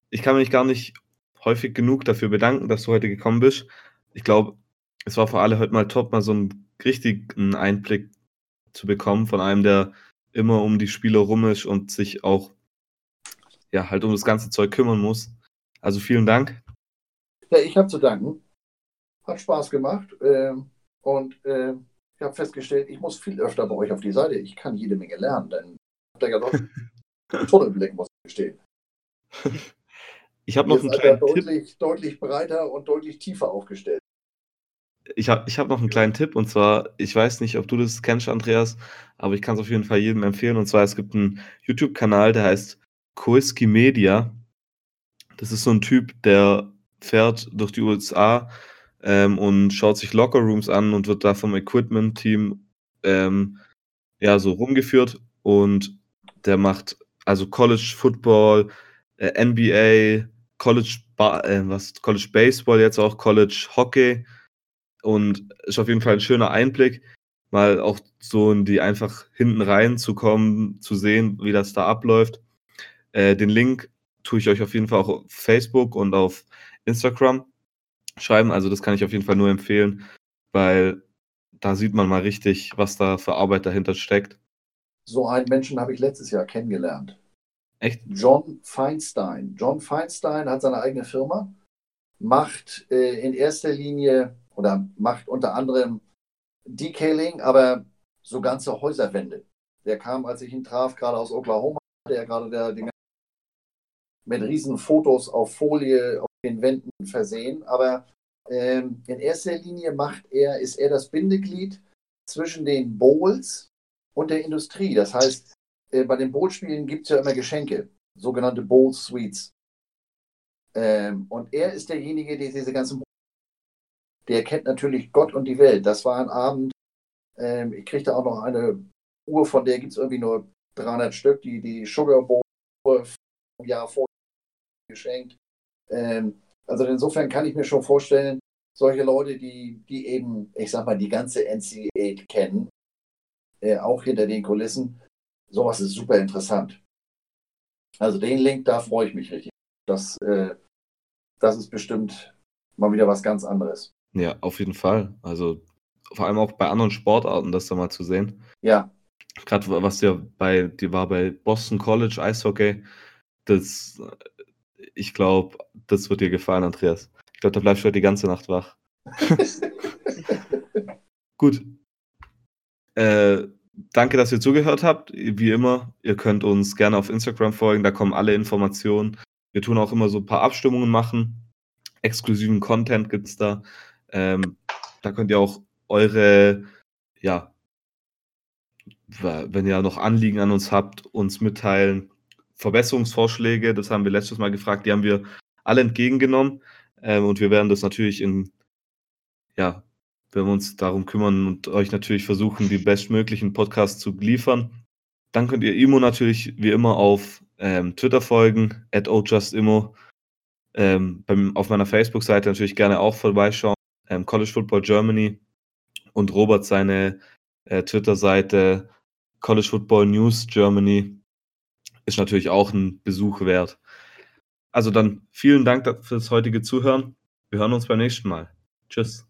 Ich kann mich gar nicht häufig genug dafür bedanken, dass du heute gekommen bist. Ich glaube, es war für alle heute mal top, mal so einen richtigen Einblick zu bekommen von einem, der immer um die Spieler rum ist und sich auch ja halt um das ganze Zeug kümmern muss. Also vielen Dank. Ja, ich habe zu danken. Hat Spaß gemacht. Ähm, und ähm, ich habe festgestellt, ich muss viel öfter bei euch auf die Seite. Ich kann jede Menge lernen, denn ich habe da ja doch einen Tunnelblick, muss ich gestehen. Ich habe noch einen kleinen deutlich, Tipp. deutlich breiter und deutlich tiefer aufgestellt. Ich habe ich hab noch einen kleinen Tipp und zwar, ich weiß nicht, ob du das kennst, Andreas, aber ich kann es auf jeden Fall jedem empfehlen. Und zwar, es gibt einen YouTube-Kanal, der heißt Koiski Media. Das ist so ein Typ, der fährt durch die USA ähm, und schaut sich Lockerrooms an und wird da vom Equipment-Team ähm, ja, so rumgeführt. Und der macht also College Football, äh, NBA, College, ba äh, was, College Baseball, jetzt auch College Hockey. Und ist auf jeden Fall ein schöner Einblick, mal auch so in die einfach hinten rein zu kommen, zu sehen, wie das da abläuft. Äh, den Link tue ich euch auf jeden Fall auch auf Facebook und auf Instagram schreiben. Also das kann ich auf jeden Fall nur empfehlen, weil da sieht man mal richtig, was da für Arbeit dahinter steckt. So einen Menschen habe ich letztes Jahr kennengelernt. Echt? John Feinstein. John Feinstein hat seine eigene Firma, macht äh, in erster Linie oder macht unter anderem Decaling, aber so ganze Häuserwände. Der kam, als ich ihn traf, gerade aus Oklahoma, der gerade der, den mit riesen Fotos auf Folie auf den Wänden versehen. Aber ähm, in erster Linie macht er, ist er das Bindeglied zwischen den Bowls und der Industrie. Das heißt, äh, bei den Bootspielen gibt es ja immer Geschenke, sogenannte Bowl Suites. Ähm, und er ist derjenige, der diese ganzen. Der kennt natürlich Gott und die Welt. Das war ein Abend. Ähm, ich kriegte auch noch eine Uhr, von der gibt es irgendwie nur 300 Stück, die, die Sugar Bowl vom Jahr vor geschenkt. Ähm, also insofern kann ich mir schon vorstellen, solche Leute, die, die eben, ich sag mal, die ganze NCAA kennen, äh, auch hinter den Kulissen, sowas ist super interessant. Also den Link, da freue ich mich richtig. Das, äh, das ist bestimmt mal wieder was ganz anderes. Ja, auf jeden Fall. Also vor allem auch bei anderen Sportarten, das da mal zu sehen. Ja. Gerade was ja bei, die war bei Boston College Eishockey, das ich glaube, das wird dir gefallen, Andreas. Ich glaube, da bleibst du heute die ganze Nacht wach. Gut. Äh, danke, dass ihr zugehört habt. Wie immer, ihr könnt uns gerne auf Instagram folgen, da kommen alle Informationen. Wir tun auch immer so ein paar Abstimmungen machen. Exklusiven Content gibt es da. Ähm, da könnt ihr auch eure, ja, wenn ihr noch Anliegen an uns habt, uns mitteilen. Verbesserungsvorschläge, das haben wir letztes Mal gefragt, die haben wir alle entgegengenommen. Ähm, und wir werden das natürlich in, ja, wenn wir uns darum kümmern und euch natürlich versuchen, die bestmöglichen Podcasts zu liefern. Dann könnt ihr Imo natürlich wie immer auf ähm, Twitter folgen, at. Ähm, beim, auf meiner Facebook-Seite natürlich gerne auch vorbeischauen, ähm, College Football Germany und Robert seine äh, Twitter-Seite College Football News Germany ist natürlich auch ein Besuch wert. Also dann vielen Dank fürs heutige Zuhören. Wir hören uns beim nächsten Mal. Tschüss.